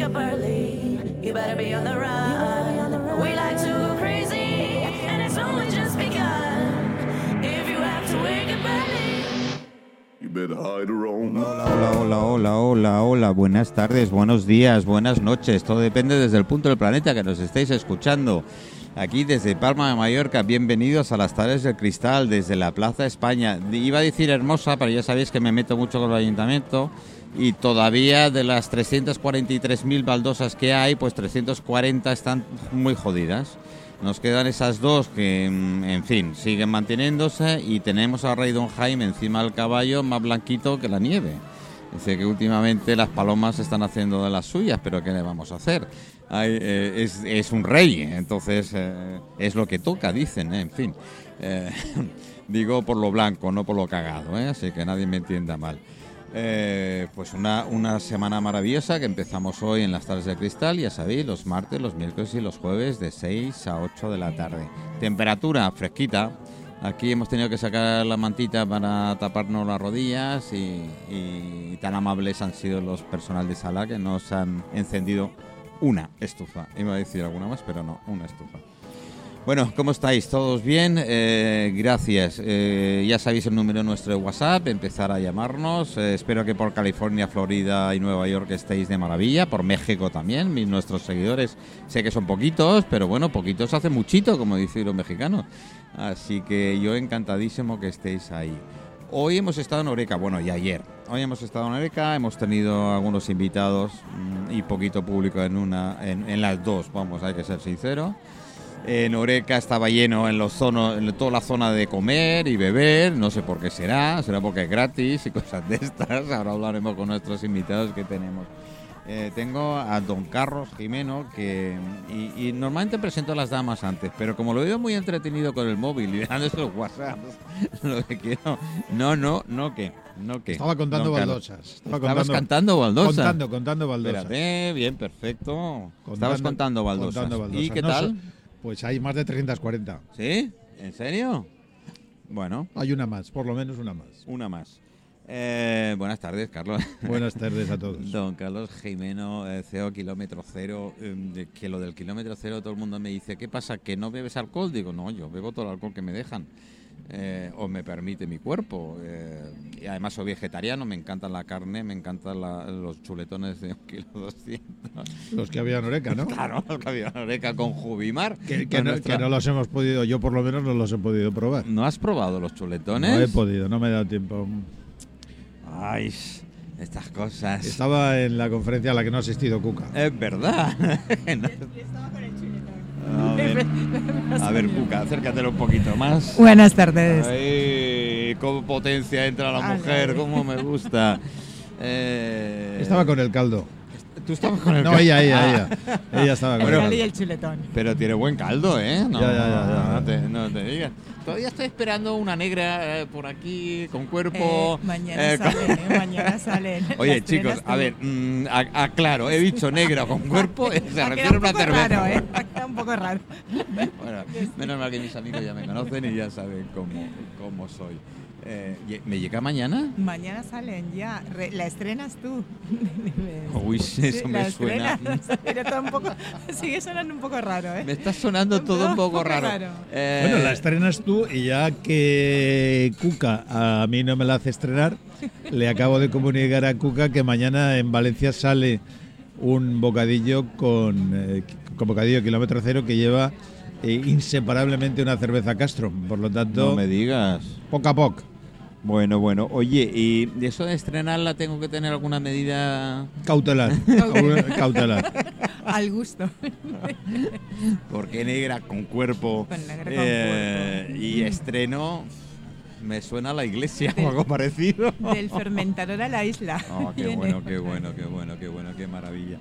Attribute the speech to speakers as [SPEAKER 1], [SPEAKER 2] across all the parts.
[SPEAKER 1] wake up early. You better be on the run. We like to go crazy, and it's only just begun. If you have to wake up early.
[SPEAKER 2] You better hide around.
[SPEAKER 3] Hola, hola, hola, hola, hola, hola, buenas tardes, buenos días, buenas noches. Todo depende desde el punto del planeta que nos estéis escuchando. Aquí desde Palma de Mallorca, bienvenidos a las tardes del cristal desde la Plaza España. Iba a decir hermosa, pero ya sabéis que me meto mucho con el ayuntamiento y todavía de las 343.000 baldosas que hay, pues 340 están muy jodidas. Nos quedan esas dos que, mm, en fin, siguen manteniéndose y tenemos al rey Don Jaime encima del caballo más blanquito que la nieve. Dice que últimamente las palomas están haciendo de las suyas, pero ¿qué le vamos a hacer? Eh, es, es un rey, entonces eh, es lo que toca, dicen, eh, en fin. Eh, digo por lo blanco, no por lo cagado, ¿eh? así que nadie me entienda mal. Eh, pues una, una semana maravillosa que empezamos hoy en las tardes de cristal, ya sabéis, los martes, los miércoles y los jueves de 6 a 8 de la tarde. Temperatura fresquita. Aquí hemos tenido que sacar la mantita para taparnos las rodillas y, y tan amables han sido los personal de sala que nos han encendido una estufa. Iba a decir alguna más, pero no, una estufa. Bueno, ¿cómo estáis? ¿Todos bien? Eh, gracias. Eh, ya sabéis el número nuestro de WhatsApp, empezar a llamarnos. Eh, espero que por California, Florida y Nueva York estéis de maravilla. Por México también, mis, nuestros seguidores. Sé que son poquitos, pero bueno, poquitos hace muchito, como dicen los mexicanos. Así que yo encantadísimo que estéis ahí. Hoy hemos estado en Oreca, bueno, y ayer. Hoy hemos estado en Oreca, hemos tenido algunos invitados mm, y poquito público en una, en, en las dos, vamos, hay que ser sincero. En Oreca estaba lleno en, los zonos, en toda la zona de comer y beber, no sé por qué será, será porque es gratis y cosas de estas. Ahora hablaremos con nuestros invitados que tenemos. Eh, tengo a don Carlos Jimeno, que y, y normalmente presento a las damas antes, pero como lo veo muy entretenido con el móvil y dando esos WhatsApp, lo que quiero. No, no, no que. No que.
[SPEAKER 4] Estaba contando baldosas. Estaba
[SPEAKER 3] Estabas
[SPEAKER 4] contando,
[SPEAKER 3] cantando baldosas.
[SPEAKER 4] contando, contando baldosas.
[SPEAKER 3] Espérate, bien, perfecto.
[SPEAKER 4] Contando-
[SPEAKER 3] Estabas contando baldosas.
[SPEAKER 4] contando baldosas.
[SPEAKER 3] ¿Y qué
[SPEAKER 4] No
[SPEAKER 3] tal?
[SPEAKER 4] so- Pues hay más de 340.
[SPEAKER 3] ¿Sí? ¿En serio? Bueno,
[SPEAKER 4] Hay una más, por lo menos una más.
[SPEAKER 3] una más. Eh, buenas tardes, Carlos.
[SPEAKER 4] Buenas tardes a todos.
[SPEAKER 3] Don Carlos Jimeno, eh, CEO Kilómetro Cero, eh, de- que lo del kilómetro cero todo el mundo me dice, ¿qué pasa? ¿Que no bebes alcohol? Digo, no, yo bebo todo el alcohol que me dejan. Eh, o me permite mi cuerpo. eh, y además soy vegetariano, me encanta la carne, me encantan la- los chuletones de un kilo doscientos.
[SPEAKER 4] Los que había en Oreca, ¿no?
[SPEAKER 3] Claro, el Javier Oreca con Jubimar.
[SPEAKER 4] Que, que
[SPEAKER 3] con
[SPEAKER 4] no,
[SPEAKER 3] nuestra-
[SPEAKER 4] que no los hemos podido, yo por lo menos no los he podido probar.
[SPEAKER 3] ¿No has probado los chuletones?
[SPEAKER 4] No he podido, no me he dado tiempo.
[SPEAKER 3] Ay, estas cosas.
[SPEAKER 4] Estaba en la conferencia a la que no ha asistido Cuca.
[SPEAKER 3] Es verdad. a, ver, a ver, Cuca, acércatelo un poquito más.
[SPEAKER 5] Buenas tardes.
[SPEAKER 3] Ay, cómo potencia entra la mujer, cómo me gusta. Eh,
[SPEAKER 4] Estaba con el caldo.
[SPEAKER 3] Tú estabas con el
[SPEAKER 4] No,
[SPEAKER 3] caldo?
[SPEAKER 4] ella, ella,
[SPEAKER 3] Ah,
[SPEAKER 4] ella. Ella estaba con el
[SPEAKER 5] y
[SPEAKER 4] caldo.
[SPEAKER 5] el.
[SPEAKER 3] Pero tiene buen caldo, ¿eh? No,
[SPEAKER 4] Ya, ya, ya, ya.
[SPEAKER 3] no te, no te digas. Todavía estoy esperando una negra eh, por aquí, con cuerpo.
[SPEAKER 5] Eh, mañana
[SPEAKER 3] eh, con-
[SPEAKER 5] salen, ¿eh? mañana.
[SPEAKER 3] Oye, chicos, a ver, mm, aclaro, he dicho negra con cuerpo, eh, se refiere a
[SPEAKER 5] un
[SPEAKER 3] una cerveza.
[SPEAKER 5] raro, ¿eh? Ha quedado un poco raro.
[SPEAKER 3] Bueno, menos mal que mis amigos ya me conocen y ya saben cómo, cómo soy. Eh, ¿y- ¿Me llega mañana?
[SPEAKER 5] Mañana salen ya. Re- la estrenas tú.
[SPEAKER 3] Uy, sí, eso me
[SPEAKER 5] la
[SPEAKER 3] suena.
[SPEAKER 5] estrenas. Pero todo un poco, sigue sonando un poco raro, ¿eh?
[SPEAKER 3] Me está sonando todo un poco raro. Eh,
[SPEAKER 4] Bueno, la estrenas tú y ya que Cuca a mí no me la hace estrenar, le acabo de comunicar a Cuca que mañana en Valencia sale un bocadillo con, eh, con bocadillo kilómetro cero que lleva inseparablemente una cerveza Castro. Por lo tanto,
[SPEAKER 3] no me digas.
[SPEAKER 4] poco a poco.
[SPEAKER 3] Bueno, bueno. Oye, ¿y de eso de estrenarla tengo que tener alguna medida?
[SPEAKER 4] Cautelar. Cautelar.
[SPEAKER 5] Al gusto.
[SPEAKER 3] Porque negra con cuerpo.
[SPEAKER 5] Con negra con
[SPEAKER 3] eh, Y estreno. Me suena a la iglesia o algo parecido.
[SPEAKER 5] Del fermentador a la isla.
[SPEAKER 3] Oh, qué
[SPEAKER 5] Viene.
[SPEAKER 3] bueno, qué bueno, qué bueno, qué bueno, qué maravilla.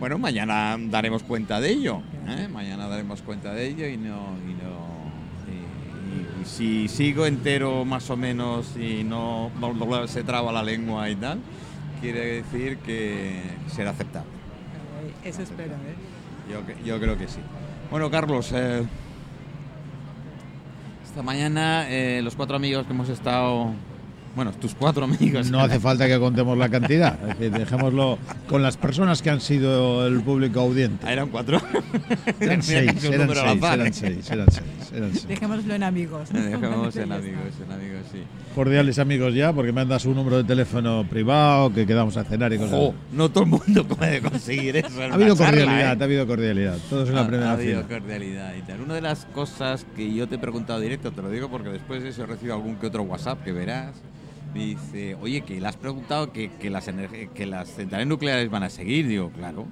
[SPEAKER 3] Bueno, mañana daremos cuenta de ello. ¿eh? Mañana daremos cuenta de ello y no. Y, no y- si sigo entero más o menos y no se traba la lengua y tal, quiere decir que será aceptable.
[SPEAKER 5] Eso espero, ¿eh?
[SPEAKER 3] Yo, yo creo que sí. Bueno, Carlos, eh, esta mañana eh, los cuatro amigos que hemos estado Bueno, tus cuatro amigos.
[SPEAKER 4] No hace falta que contemos la cantidad. Es decir, dejémoslo con las personas que han sido el público audiente.
[SPEAKER 3] Ah, eran cuatro.
[SPEAKER 4] Eran seis, eran seis, eran
[SPEAKER 3] ¿eh?
[SPEAKER 4] seis, eran seis, eran seis.
[SPEAKER 5] Dejémoslo en amigos.
[SPEAKER 3] Dejemos en amigos, en amigos, sí.
[SPEAKER 4] Cordiales amigos ya, porque me han dado su número de teléfono privado, que quedamos a cenar y cosas.
[SPEAKER 3] Jo, no todo el mundo puede conseguir eso.
[SPEAKER 4] Ha habido
[SPEAKER 3] charla,
[SPEAKER 4] cordialidad,
[SPEAKER 3] ¿eh?
[SPEAKER 4] ha habido cordialidad. Todos en
[SPEAKER 3] Ha-
[SPEAKER 4] la primera
[SPEAKER 3] ha habido
[SPEAKER 4] fila.
[SPEAKER 3] cordialidad y tal. Una de las cosas que yo te he preguntado directo, te lo digo porque después de eso he recibido algún que otro WhatsApp que verás. Dice, oye, que le has preguntado que, que las, que las centrales nucleares van a seguir. Digo, claro.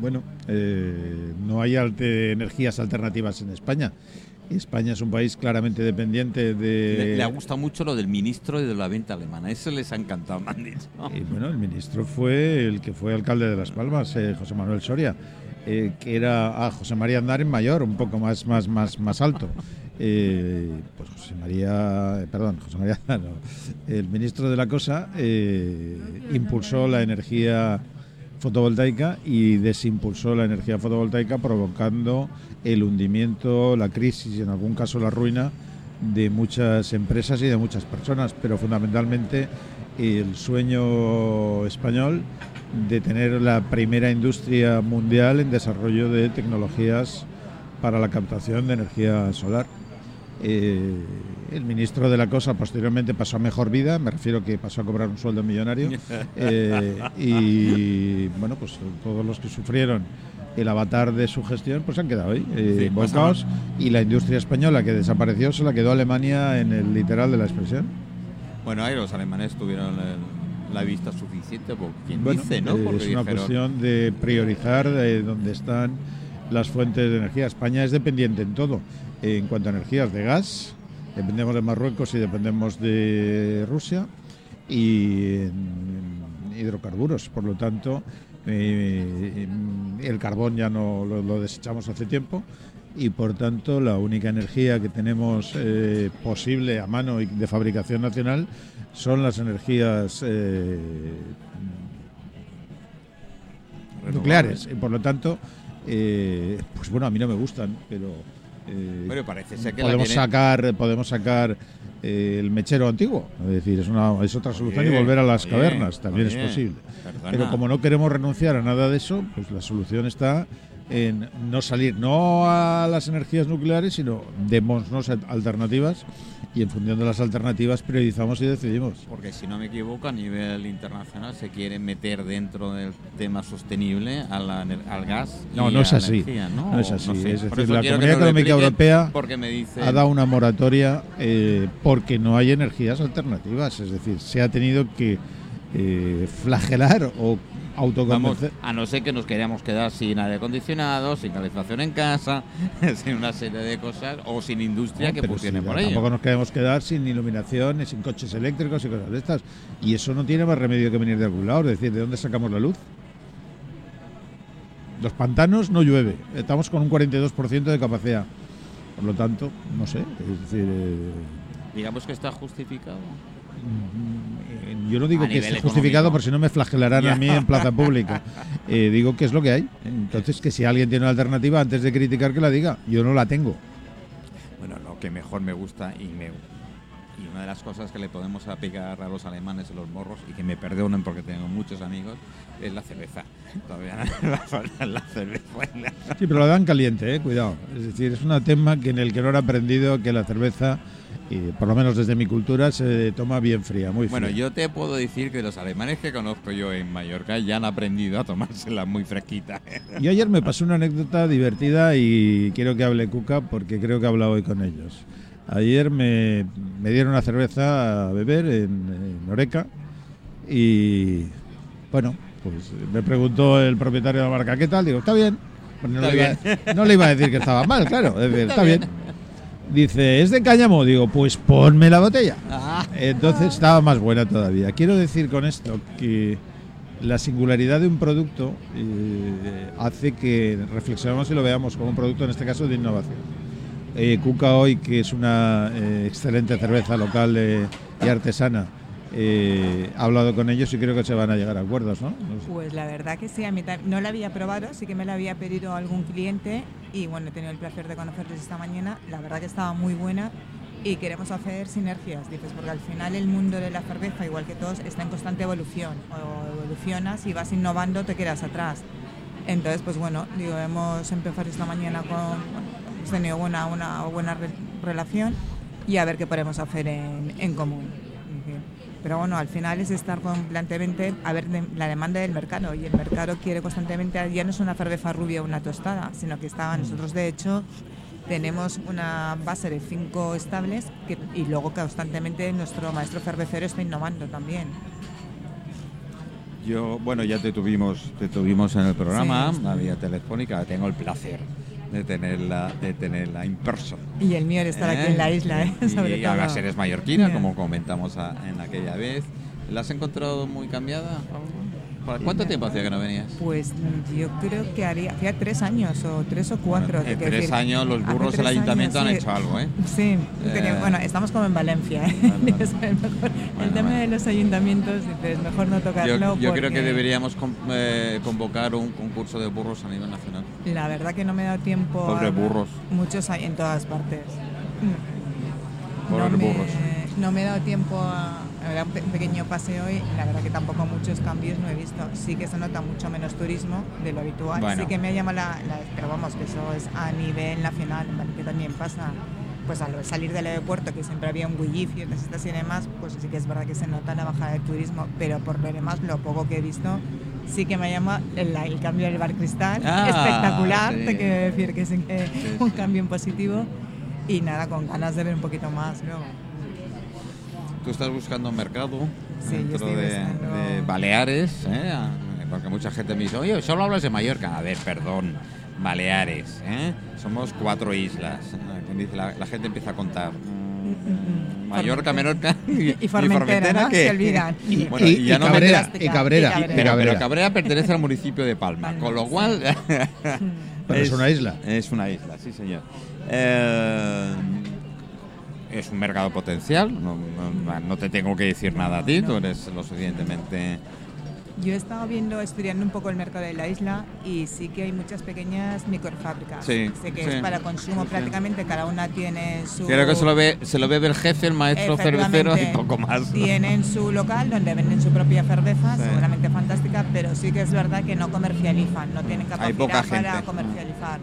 [SPEAKER 4] Bueno, eh, no hay alte- energías alternativas en España. España es un país claramente dependiente de.
[SPEAKER 3] Le, le ha gustado mucho lo del ministro y de la venta alemana. Eso les ha encantado, me han dicho.
[SPEAKER 4] Y bueno, el ministro fue el que fue alcalde de Las Palmas, eh, José Manuel Soria, eh, que era ah, José María Andar en mayor, un poco más, más, más, más alto. Pues José María, perdón, José María, el ministro de la cosa eh, impulsó la energía fotovoltaica y desimpulsó la energía fotovoltaica provocando el hundimiento, la crisis y en algún caso la ruina de muchas empresas y de muchas personas, pero fundamentalmente el sueño español de tener la primera industria mundial en desarrollo de tecnologías para la captación de energía solar. Eh, el ministro de la cosa posteriormente pasó a mejor vida, me refiero que pasó a cobrar un sueldo millonario. Eh, y bueno, pues todos los que sufrieron el avatar de su gestión pues han quedado ahí, eh,
[SPEAKER 3] Sí.
[SPEAKER 4] Y la industria española que desapareció se la quedó Alemania en el literal de la expresión.
[SPEAKER 3] Bueno, ahí los alemanes tuvieron el- la vista suficiente, por quien
[SPEAKER 4] Bueno,
[SPEAKER 3] dice, ¿no?
[SPEAKER 4] eh,
[SPEAKER 3] Porque
[SPEAKER 4] es una
[SPEAKER 3] dijeron,
[SPEAKER 4] cuestión de priorizar de dónde están las fuentes de energía. España es dependiente en todo. En cuanto a energías de gas, dependemos de Marruecos y dependemos de Rusia. Y en, hidrocarburos, por lo tanto, eh, el carbón ya no lo, lo desechamos hace tiempo. Y por tanto, la única energía que tenemos eh, posible a mano y de fabricación nacional son las energías eh, nucleares. Y por lo tanto, pues bueno, a mí no me gustan, pero eh,
[SPEAKER 3] Bueno, parece ser que
[SPEAKER 4] podemos sacar, podemos sacar eh, el mechero antiguo, es decir, es una es otra solución y volver a las
[SPEAKER 3] oye,
[SPEAKER 4] cavernas también
[SPEAKER 3] oye,
[SPEAKER 4] es posible.
[SPEAKER 3] perdona.
[SPEAKER 4] Pero como no queremos renunciar a nada de eso, pues la solución está en no salir no a las energías nucleares, sino démonos alternativas y en función de las alternativas priorizamos y decidimos.
[SPEAKER 3] Porque si no me equivoco, a nivel internacional se quiere meter dentro del tema sostenible a la al gas. y
[SPEAKER 4] No, no
[SPEAKER 3] a
[SPEAKER 4] es así.
[SPEAKER 3] energía, ¿no?
[SPEAKER 4] No es así.
[SPEAKER 3] sé.
[SPEAKER 4] Es decir, la Comunidad Económica Europea
[SPEAKER 3] Porque me dice.
[SPEAKER 4] ha dado una moratoria eh, porque no hay energías alternativas. Es decir, se ha tenido que eh, flagelar o
[SPEAKER 3] Vamos, a no ser que nos queríamos quedar sin aire acondicionado, sin calefacción en casa, sin una serie de cosas, o sin industria
[SPEAKER 4] No,
[SPEAKER 3] que funcione por ello.
[SPEAKER 4] Tampoco nos queremos quedar sin iluminación, ni sin coches eléctricos y cosas de estas. Y eso no tiene más remedio que venir de algún lado. Es decir, ¿de dónde sacamos la luz? Los pantanos no llueve. Estamos con un 42% de capacidad. Por lo tanto, no sé. Es decir, eh,
[SPEAKER 3] Digamos que está justificado.
[SPEAKER 4] Eh, Yo no digo
[SPEAKER 3] A
[SPEAKER 4] que esté justificado
[SPEAKER 3] económico.
[SPEAKER 4] por si no me flagelarán
[SPEAKER 3] Ya.
[SPEAKER 4] a mí en plaza pública. Eh, digo que es lo que hay. Entonces, que si alguien tiene una alternativa, antes de criticar, que la diga. Yo no la tengo.
[SPEAKER 3] Bueno, lo que mejor me gusta y me y una de las cosas que le podemos aplicar a los alemanes en los morros y que me perdonen porque tengo muchos amigos es la cerveza. Todavía no va a faltar la cerveza.
[SPEAKER 4] Sí, pero la dan caliente, eh, cuidado. Es decir, es un tema que en el que no han aprendido que la cerveza, y por lo menos desde mi cultura, se toma bien fría, muy fría.
[SPEAKER 3] Bueno, yo te puedo decir que los alemanes que conozco yo en Mallorca ya han aprendido a tomársela muy fresquita.
[SPEAKER 4] Yo ayer me pasó una anécdota divertida y quiero que hable Cuca porque creo que he hablado hoy con ellos. Ayer me, me dieron una cerveza a beber en, en Oreca y bueno, pues me preguntó el propietario de la marca qué tal, digo, está bien. No,
[SPEAKER 3] Está
[SPEAKER 4] le iba, no le iba a decir que estaba mal, claro, es decir, está bien. Dice, ¿es de cáñamo? Digo, pues ponme la botella.
[SPEAKER 3] Ah.
[SPEAKER 4] Entonces estaba más buena todavía. Quiero decir con esto que la singularidad de un producto eh, hace que reflexionemos y lo veamos como un producto, en este caso, de innovación. Eh, Cuca hoy, que es una eh, excelente cerveza local eh, y artesana, eh, ha hablado con ellos y creo que se van a llegar a acuerdos, ¿no?
[SPEAKER 5] Pues la verdad que sí, a mí no la había probado, sí que me la había pedido algún cliente y bueno, he tenido el placer de conocerles esta mañana. La verdad que estaba muy buena y queremos hacer sinergias, dices, porque al final el mundo de la cerveza, igual que todos, está en constante evolución. O evolucionas y vas innovando, te quedas atrás. Entonces, pues bueno, digo, hemos empezado esta mañana con, hemos tenido buena, una buena re- relación y a ver qué podemos hacer en, en común. Pero bueno, al final es estar constantemente a ver de- la demanda del mercado y el mercado quiere constantemente, ya no es una cerveza rubia o una tostada, sino que está, nosotros de hecho tenemos una base de cinco estables que- y luego constantemente nuestro maestro cervecero está innovando también.
[SPEAKER 3] Yo, bueno, ya te tuvimos, te tuvimos en el programa,
[SPEAKER 5] Sí.
[SPEAKER 3] la vía telefónica. Tengo el placer de tenerla, de tenerla in person.
[SPEAKER 5] Y el mío estar aquí en la isla, ¿eh?
[SPEAKER 3] Y,
[SPEAKER 5] sobre
[SPEAKER 3] y
[SPEAKER 5] todo.
[SPEAKER 3] además eres mallorquina,
[SPEAKER 5] Ya.
[SPEAKER 3] como comentamos a- en aquella vez. ¿La has encontrado muy cambiada? ¿Para ¿Cuánto tiempo hacía que no venías?
[SPEAKER 5] Pues mm, yo creo que haría, hacía tres años o tres o cuatro.
[SPEAKER 3] Bueno, en tres
[SPEAKER 5] decir.
[SPEAKER 3] años los burros del ayuntamiento
[SPEAKER 5] años,
[SPEAKER 3] han
[SPEAKER 5] sí.
[SPEAKER 3] hecho algo, ¿eh?
[SPEAKER 5] Sí,
[SPEAKER 3] Eh,
[SPEAKER 5] bueno, estamos como en Valencia. ¿eh? Es el, mejor- el
[SPEAKER 3] Bueno,
[SPEAKER 5] tema
[SPEAKER 3] bueno.
[SPEAKER 5] de los ayuntamientos, dices, mejor no tocarlo.
[SPEAKER 3] Yo, yo creo que
[SPEAKER 5] porque
[SPEAKER 3] deberíamos con- eh, convocar un concurso de burros a nivel nacional.
[SPEAKER 5] La verdad que no me he dado tiempo.
[SPEAKER 3] Pobre
[SPEAKER 5] a-
[SPEAKER 3] burros.
[SPEAKER 5] Muchos hay en todas partes.
[SPEAKER 3] Pobre
[SPEAKER 5] no me,
[SPEAKER 3] burros.
[SPEAKER 5] No me he dado tiempo a, a dar un pe- pequeño paseo y la verdad que tampoco muchos cambios no he visto. Sí que se nota mucho menos turismo de lo habitual.
[SPEAKER 3] Bueno.
[SPEAKER 5] Sí que me ha llamado la, la- Pero vamos, que eso es a nivel nacional, ¿vale? que también pasa. Pues al salir del aeropuerto, que siempre había un bullicio, estas y demás, pues sí que es verdad que se nota la bajada del turismo, pero por lo demás, lo poco que he visto, sí que me llama el, el cambio del bar cristal,
[SPEAKER 3] Ah,
[SPEAKER 5] espectacular,
[SPEAKER 3] sí.
[SPEAKER 5] te quiero decir que es eh, un
[SPEAKER 3] sí.
[SPEAKER 5] cambio en positivo y nada, con ganas de ver un poquito más luego.
[SPEAKER 3] Tú estás buscando un mercado
[SPEAKER 5] Sí,
[SPEAKER 3] dentro de,
[SPEAKER 5] buscando-
[SPEAKER 3] de Baleares, ¿eh? Porque mucha gente me dice, oye, solo hablas de Mallorca. A ver, perdón, Baleares, ¿eh? somos cuatro islas. La, la gente empieza a contar. Mallorca, Menorca y,
[SPEAKER 5] Y Formentera, ¿no?
[SPEAKER 3] ¿qué?
[SPEAKER 5] Se olvidan.
[SPEAKER 3] Bueno,
[SPEAKER 4] y,
[SPEAKER 3] y ya
[SPEAKER 4] y
[SPEAKER 3] no me
[SPEAKER 4] Cabrera,
[SPEAKER 5] metas-
[SPEAKER 4] y Cabrera,
[SPEAKER 5] y
[SPEAKER 4] y
[SPEAKER 5] Cabrera.
[SPEAKER 3] Pero,
[SPEAKER 4] Cabrera.
[SPEAKER 3] pero Cabrera pertenece al municipio de Palma,
[SPEAKER 5] Palma,
[SPEAKER 3] con lo
[SPEAKER 5] sí.
[SPEAKER 3] cual
[SPEAKER 4] Pero es una isla.
[SPEAKER 3] Es una isla, sí señor. Eh, es un mercado potencial, no, no- no te tengo que decir nada a ti, tú eres lo suficientemente...
[SPEAKER 5] Yo he estado viendo, estudiando un poco el mercado de la isla y sí que hay muchas pequeñas microfábricas.
[SPEAKER 3] Sí,
[SPEAKER 5] sé que
[SPEAKER 3] sí.
[SPEAKER 5] es para consumo
[SPEAKER 3] Sí,
[SPEAKER 5] prácticamente, cada una tiene su...
[SPEAKER 3] Creo que se lo ve, se lo bebe el jefe, el maestro cervecero y poco más.
[SPEAKER 5] Tienen su local donde venden su propia cerveza, seguramente fantástica, pero sí que es verdad que no comercializan, no tienen capacidad
[SPEAKER 3] poca
[SPEAKER 5] para
[SPEAKER 3] gente.
[SPEAKER 5] comercializar.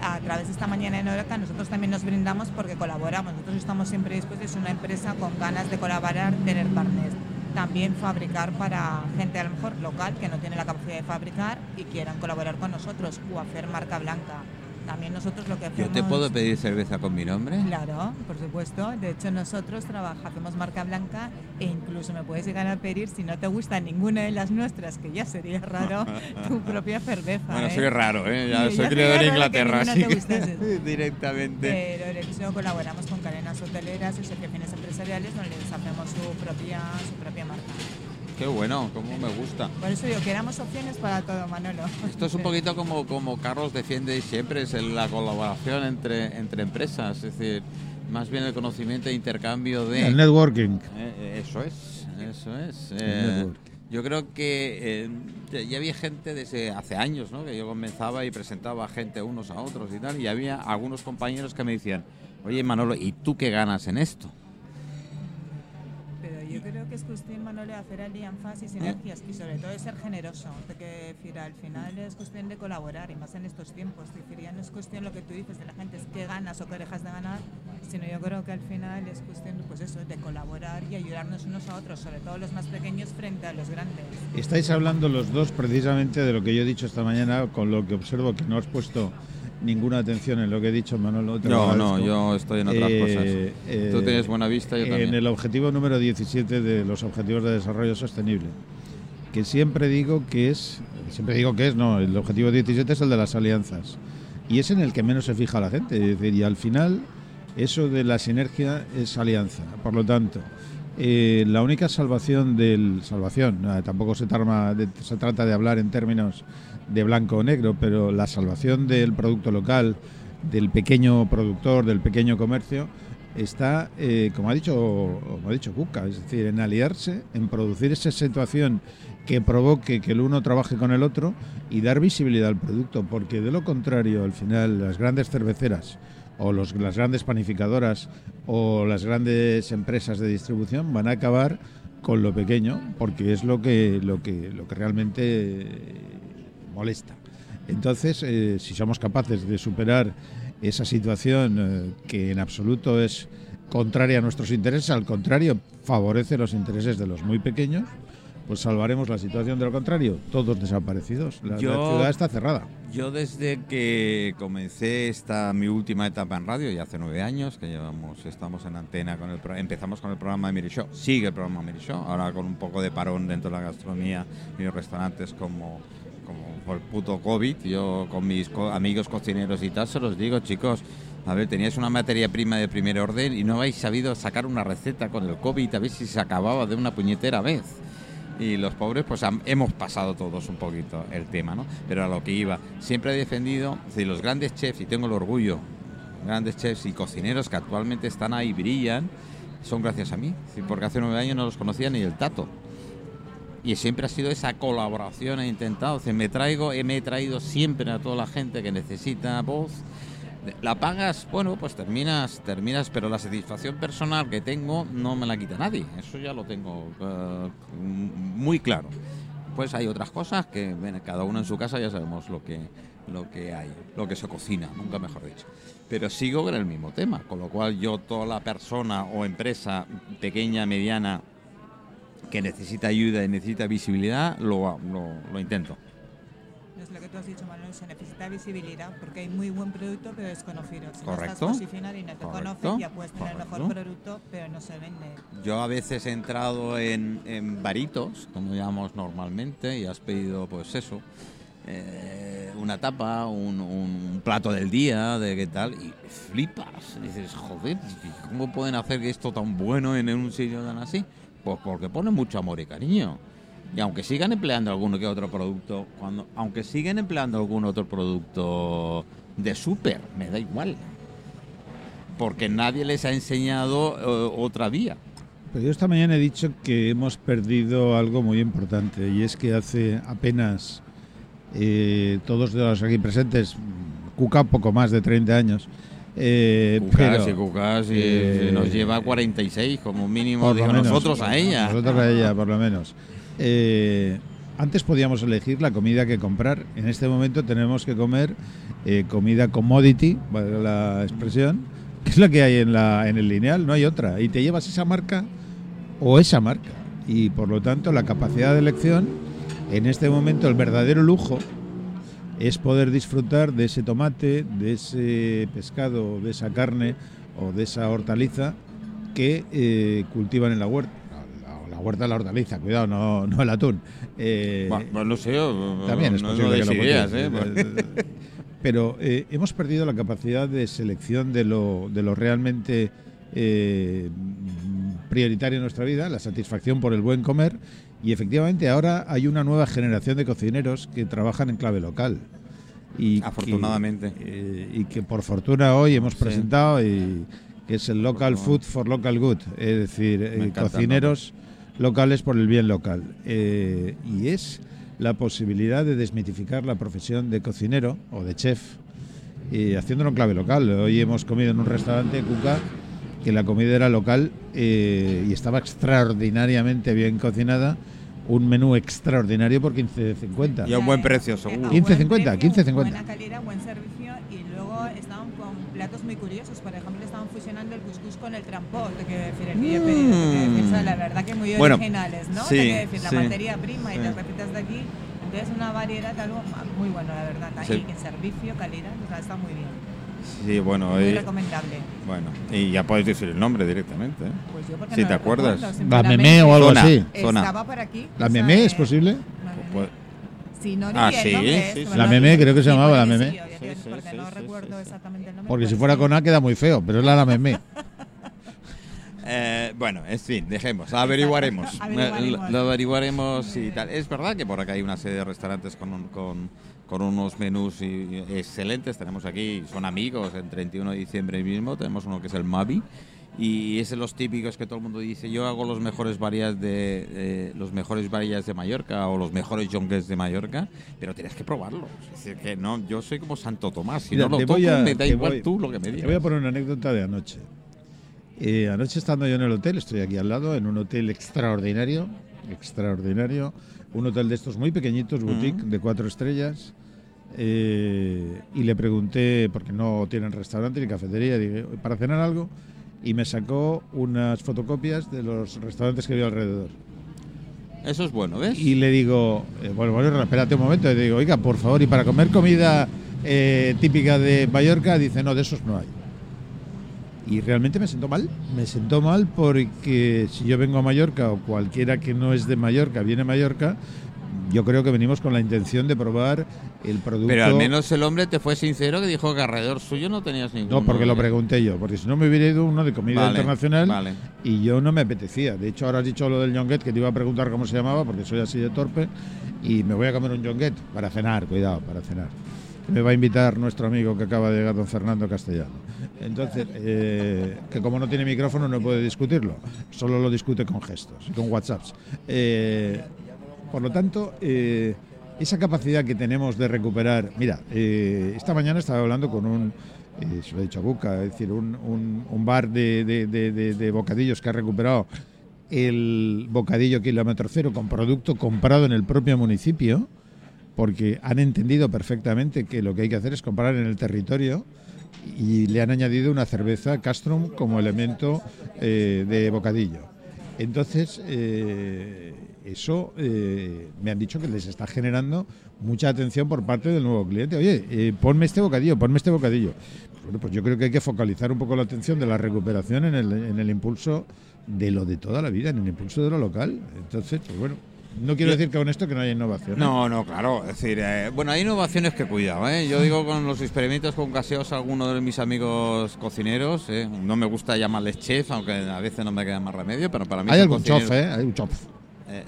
[SPEAKER 5] A través de esta mañana en Oreca nosotros también nos brindamos porque colaboramos. Nosotros estamos siempre dispuestos, es una empresa con ganas de colaborar, tener partners. También fabricar para gente a lo mejor local que no tiene la capacidad de fabricar y quieran colaborar con nosotros o hacer marca blanca. También nosotros lo que
[SPEAKER 3] ¿Yo
[SPEAKER 5] hacemos...
[SPEAKER 3] te puedo pedir cerveza con mi nombre?
[SPEAKER 5] Claro, por supuesto. De hecho, nosotros trabajamos, marca blanca e incluso me puedes llegar a pedir, si no te gusta ninguna de las nuestras, que ya sería raro, tu propia cerveza.
[SPEAKER 3] Bueno,
[SPEAKER 5] ¿eh?
[SPEAKER 3] soy raro, ¿eh? Ya
[SPEAKER 5] Sí,
[SPEAKER 3] soy criado en Inglaterra, así que directamente.
[SPEAKER 5] Pero de hecho colaboramos con cadenas hoteleras y asociaciones empresariales donde les hacemos su propia, su propia marca.
[SPEAKER 3] Qué bueno, cómo me gusta.
[SPEAKER 5] Por eso digo que éramos opciones para todo, Manolo.
[SPEAKER 3] Esto es un poquito como, como Carlos defiende siempre, es la colaboración entre, entre empresas, es decir, más bien el conocimiento e intercambio de...
[SPEAKER 4] El networking.
[SPEAKER 3] Eh, eh, eso es, eso es.
[SPEAKER 4] El
[SPEAKER 3] Eh, yo creo que eh, ya- ya había gente desde hace años, ¿no? Que yo comenzaba y presentaba a gente unos a otros y tal, y había algunos compañeros que me decían, oye Manolo, ¿y tú qué ganas en esto?
[SPEAKER 5] Yo creo que es cuestión, Manolo, hacer alianzas y sinergias y sobre todo de ser generoso. Que decir, al final es cuestión de colaborar y más en estos tiempos. Es decir, ya no es cuestión lo que tú dices de la gente, es qué ganas o qué dejas de ganar, sino yo creo que al final es cuestión pues eso, de colaborar y ayudarnos unos a otros, sobre todo los más pequeños frente a los grandes.
[SPEAKER 4] Estáis hablando los dos precisamente de lo que yo he dicho esta mañana, con lo que observo que no has puesto ninguna atención en lo que he dicho, Manolo.
[SPEAKER 3] No, no, yo estoy en otras
[SPEAKER 4] Eh,
[SPEAKER 3] cosas.
[SPEAKER 4] eh,
[SPEAKER 3] Tú tienes buena vista, yo
[SPEAKER 4] En
[SPEAKER 3] también.
[SPEAKER 4] el objetivo número 17 de los Objetivos de Desarrollo Sostenible, que siempre digo que es, siempre digo que es, no, el objetivo 17 es el de las alianzas, y es en el que menos se fija la gente, es decir, y al final eso de la sinergia es alianza, por lo tanto, eh, la única salvación del salvación, nada, tampoco se, tarma de- se trata de hablar en términos de blanco o negro, pero la salvación del producto local, del pequeño productor, del pequeño comercio, está, eh, como ha dicho, como ha dicho Cuca, es decir, en aliarse, en producir esa situación que provoque que el uno trabaje con el otro y dar visibilidad al producto, porque de lo contrario, al final, las grandes cerveceras, o los- las grandes panificadoras o las grandes empresas de distribución van a acabar con lo pequeño porque es lo que lo que lo que realmente molesta. Entonces, eh, si somos capaces de superar esa situación eh, que en absoluto es contraria a nuestros intereses, al contrario, favorece los intereses de los muy pequeños, pues salvaremos la situación de lo contrario, todos desaparecidos. La, ciudad está cerrada.
[SPEAKER 3] Yo desde que comencé esta mi última etapa en radio, ya hace nueve años que llevamos, estamos en antena con el empezamos con el programa Miri Show, sigue el programa Miri Show, ahora con un poco de parón dentro de la gastronomía y los restaurantes como por el puto COVID, yo con mis amigos cocineros y tal se los digo, chicos, a ver, teníais una materia prima de primer orden y no habéis sabido sacar una receta con el COVID a ver si se acababa de una puñetera vez y los pobres pues hemos pasado todos un poquito el tema, ¿no? Pero a lo que iba, siempre he defendido, si los grandes chefs, y tengo el orgullo, grandes chefs y cocineros que actualmente están ahí, brillan, son gracias a mí, porque hace nueve años no los conocía ni el tato. Y siempre ha sido esa colaboración, he intentado, o me traigo, eh, me he traído siempre a toda la gente que necesita voz. La pagas, bueno, pues terminas, terminas, pero la satisfacción personal que tengo no me la quita nadie. Eso ya lo tengo eh, muy claro. Pues hay otras cosas que cada uno en su casa ya sabemos lo que, lo que hay, lo que se cocina, nunca mejor dicho. Pero sigo con el mismo tema, con lo cual yo toda la persona o empresa pequeña, mediana, que necesita ayuda y necesita visibilidad, lo, lo, lo intento.
[SPEAKER 5] Es lo que tú has dicho, Manuel, se necesita visibilidad porque hay muy buen producto pero desconocido. Si no
[SPEAKER 3] Correcto.
[SPEAKER 5] estás posicionado y no te
[SPEAKER 3] Correcto.
[SPEAKER 5] conocen, ya puedes tener el mejor
[SPEAKER 3] Correcto.
[SPEAKER 5] producto, pero no se vende.
[SPEAKER 3] Yo a veces he entrado en, en baritos, como llamamos normalmente, y has pedido, pues eso, eh, una tapa, un, un plato del día, de qué tal, y flipas. Dices, joder, ¿cómo pueden hacer esto tan bueno en un sitio tan así? Pues porque ponen mucho amor y cariño. Y aunque sigan empleando alguno que otro producto, cuando, aunque sigan empleando algún otro producto de súper, me da igual. Porque nadie les ha enseñado eh, otra vía.
[SPEAKER 4] Pero yo esta mañana he dicho que hemos perdido algo muy importante y es que hace apenas eh, todos los aquí presentes, Cuca poco más de 30 años, eh,
[SPEAKER 3] Cucas
[SPEAKER 4] pero,
[SPEAKER 3] y Cucas y
[SPEAKER 4] eh,
[SPEAKER 3] nos lleva a 46 como mínimo, digo,
[SPEAKER 4] menos,
[SPEAKER 3] nosotros a ella.
[SPEAKER 4] Nosotros a ella, por lo menos. Eh, antes podíamos elegir la comida que comprar. En este momento tenemos que comer eh, comida commodity, valga la expresión, que es la que hay en, la, en el lineal, no hay otra. Y te llevas esa marca o esa marca. Y por lo tanto la capacidad de elección, en este momento el verdadero lujo es poder disfrutar de ese tomate, de ese pescado, de esa carne o de esa hortaliza que eh, cultivan en la huerta. La, la huerta de la hortaliza, cuidado, no, no el atún. Eh,
[SPEAKER 3] Bueno, pues no sé, o-
[SPEAKER 4] también es
[SPEAKER 3] no,
[SPEAKER 4] posible
[SPEAKER 3] no
[SPEAKER 4] que
[SPEAKER 3] des
[SPEAKER 4] lo
[SPEAKER 3] ideas,
[SPEAKER 4] cultives.
[SPEAKER 3] ¿eh?
[SPEAKER 4] Pero eh, hemos perdido la capacidad de selección de lo, de lo realmente eh, prioritario en nuestra vida, la satisfacción por el buen comer. Y efectivamente ahora hay una nueva generación de cocineros que trabajan en clave local. Y
[SPEAKER 3] Afortunadamente.
[SPEAKER 4] eh, y que por fortuna hoy hemos
[SPEAKER 3] Sí.
[SPEAKER 4] presentado y que es el Local Food for Local Good, es decir, eh,
[SPEAKER 3] encanta
[SPEAKER 4] cocineros locales por el bien local. Eh, y es la posibilidad de desmitificar la profesión de cocinero o de chef, eh, haciéndolo en clave local. Hoy hemos comido en un restaurante, Cuca, que la comida era local eh, y estaba extraordinariamente bien cocinada. Un menú extraordinario por 15.50.
[SPEAKER 3] Y a un buen precio, seguro.
[SPEAKER 5] a
[SPEAKER 4] 15.50,
[SPEAKER 5] buen precio,
[SPEAKER 4] 15.50.
[SPEAKER 5] Buena calidad, buen servicio y luego estaban con platos muy curiosos. Por ejemplo, estaban fusionando el couscous con el trampó. Te quiero decir, el que he pedido. quiero decir, o sea, la verdad que muy
[SPEAKER 3] Bueno,
[SPEAKER 5] originales, ¿no?
[SPEAKER 3] sí,
[SPEAKER 5] quiero decir, la
[SPEAKER 3] sí,
[SPEAKER 5] materia prima y
[SPEAKER 3] sí.
[SPEAKER 5] las recetas de aquí. Entonces, una variedad, algo muy bueno, la verdad.
[SPEAKER 3] Sí.
[SPEAKER 5] Ahí, en servicio, calidad, o sea, está muy bien.
[SPEAKER 3] Sí, bueno,
[SPEAKER 5] Muy
[SPEAKER 3] y,
[SPEAKER 5] recomendable.
[SPEAKER 3] bueno, y ya podéis decir el nombre directamente. ¿eh?
[SPEAKER 5] Pues yo, porque
[SPEAKER 3] Si
[SPEAKER 5] no
[SPEAKER 3] te acuerdas.
[SPEAKER 5] recuerdo,
[SPEAKER 4] La memé o algo
[SPEAKER 3] Zona.
[SPEAKER 4] así.
[SPEAKER 3] Zona.
[SPEAKER 5] Estaba por aquí.
[SPEAKER 4] ¿La
[SPEAKER 5] o sea,
[SPEAKER 4] memé es
[SPEAKER 5] que-
[SPEAKER 4] posible?
[SPEAKER 3] Pues-
[SPEAKER 5] Si no
[SPEAKER 3] Ah, sí,
[SPEAKER 5] nombre,
[SPEAKER 3] sí, sí.
[SPEAKER 4] La
[SPEAKER 5] me
[SPEAKER 4] memé,
[SPEAKER 5] lo-
[SPEAKER 4] creo que se
[SPEAKER 5] sí,
[SPEAKER 4] llamaba la
[SPEAKER 5] sí, porque
[SPEAKER 3] sí,
[SPEAKER 5] no
[SPEAKER 3] sí,
[SPEAKER 5] recuerdo
[SPEAKER 3] sí.
[SPEAKER 5] exactamente el nombre.
[SPEAKER 4] Porque
[SPEAKER 5] pues
[SPEAKER 4] si fuera con A queda muy feo, pero es la la memé.
[SPEAKER 3] Eh, bueno, en fin, dejemos, averiguaremos.
[SPEAKER 5] Averiguaremos.
[SPEAKER 3] Lo, lo averiguaremos y tal. Es verdad que por acá hay una serie de restaurantes con, un- con, con unos menús y- excelentes. Tenemos aquí, son amigos, el 31 de diciembre mismo, tenemos uno que es el Mavi. Y es de los típicos que todo el mundo dice, yo hago los mejores varias de eh, los mejores varillas de Mallorca o los mejores jonques de Mallorca, pero tienes que probarlos. Es decir, que no, yo soy como Santo Tomás, si
[SPEAKER 4] Mira,
[SPEAKER 3] no lo
[SPEAKER 4] te
[SPEAKER 3] toco,
[SPEAKER 4] voy a-
[SPEAKER 3] me da
[SPEAKER 4] te
[SPEAKER 3] igual
[SPEAKER 4] voy-
[SPEAKER 3] tú lo que me
[SPEAKER 4] Te
[SPEAKER 3] digas.
[SPEAKER 4] voy a poner una anécdota de anoche. Eh, anoche estando yo en el hotel, estoy aquí al lado, en un hotel extraordinario, extraordinario, un hotel de estos muy pequeñitos, boutique, de cuatro estrellas, eh, y le pregunté, porque no tienen restaurante ni cafetería, dije, ¿para cenar algo? Y me sacó unas fotocopias de los restaurantes que había alrededor.
[SPEAKER 3] Eso es bueno, ¿ves?
[SPEAKER 4] Y le digo, eh, bueno, bueno, espérate un momento, y le digo, oiga, por favor, y para comer comida eh, típica de Mallorca, dice, no, de esos no hay. Y realmente me sentó mal, me sentó mal porque si yo vengo a Mallorca o cualquiera que no es de Mallorca viene a Mallorca, yo creo que venimos con la intención de probar el producto.
[SPEAKER 3] Pero al menos el hombre te fue sincero que dijo que alrededor suyo no tenías ningún.
[SPEAKER 4] No, porque lo pregunté yo, porque si no me hubiera ido uno de comida
[SPEAKER 3] Vale,
[SPEAKER 4] internacional
[SPEAKER 3] vale.
[SPEAKER 4] y yo no me apetecía. De hecho, ahora has dicho lo del yonguet, que te iba a preguntar cómo se llamaba, porque soy así de torpe, y me voy a comer un yonguet para cenar, cuidado, para cenar. Me va a invitar nuestro amigo que acaba de llegar, don Fernando Castellano. Entonces, eh, que como no tiene micrófono no puede discutirlo, solo lo discute con gestos con WhatsApps. Eh, por lo tanto, eh, esa capacidad que tenemos de recuperar. Mira, eh, esta mañana estaba hablando con un, se lo he dicho a Buca, es decir, un, un- un bar de bocadillos que ha recuperado el bocadillo kilómetro cero con producto comprado en el propio municipio, porque han entendido perfectamente que lo que hay que hacer es comprar en el territorio y le han añadido una cerveza Castrum como elemento eh, de bocadillo. Entonces, eh, eso eh, me han dicho que les está generando mucha atención por parte del nuevo cliente. Oye, ponme este bocadillo, ponme este bocadillo. Bueno, pues yo creo que hay que focalizar un poco la atención de la recuperación en el, en el impulso de lo de toda la vida, en el impulso de lo local. Entonces, pues bueno, no quiero decir que con esto que no haya innovación. ¿eh?
[SPEAKER 3] No, no, claro. Es decir, eh, bueno, hay innovaciones que cuidado, ¿eh? Yo digo con los experimentos con gaseos a algunos de mis amigos cocineros, ¿eh? no me gusta llamarles chef, aunque a veces no me queda más remedio, pero para mí
[SPEAKER 4] Hay algún
[SPEAKER 3] cocineros.
[SPEAKER 4] ¿eh? Hay un chof.
[SPEAKER 3] Eh,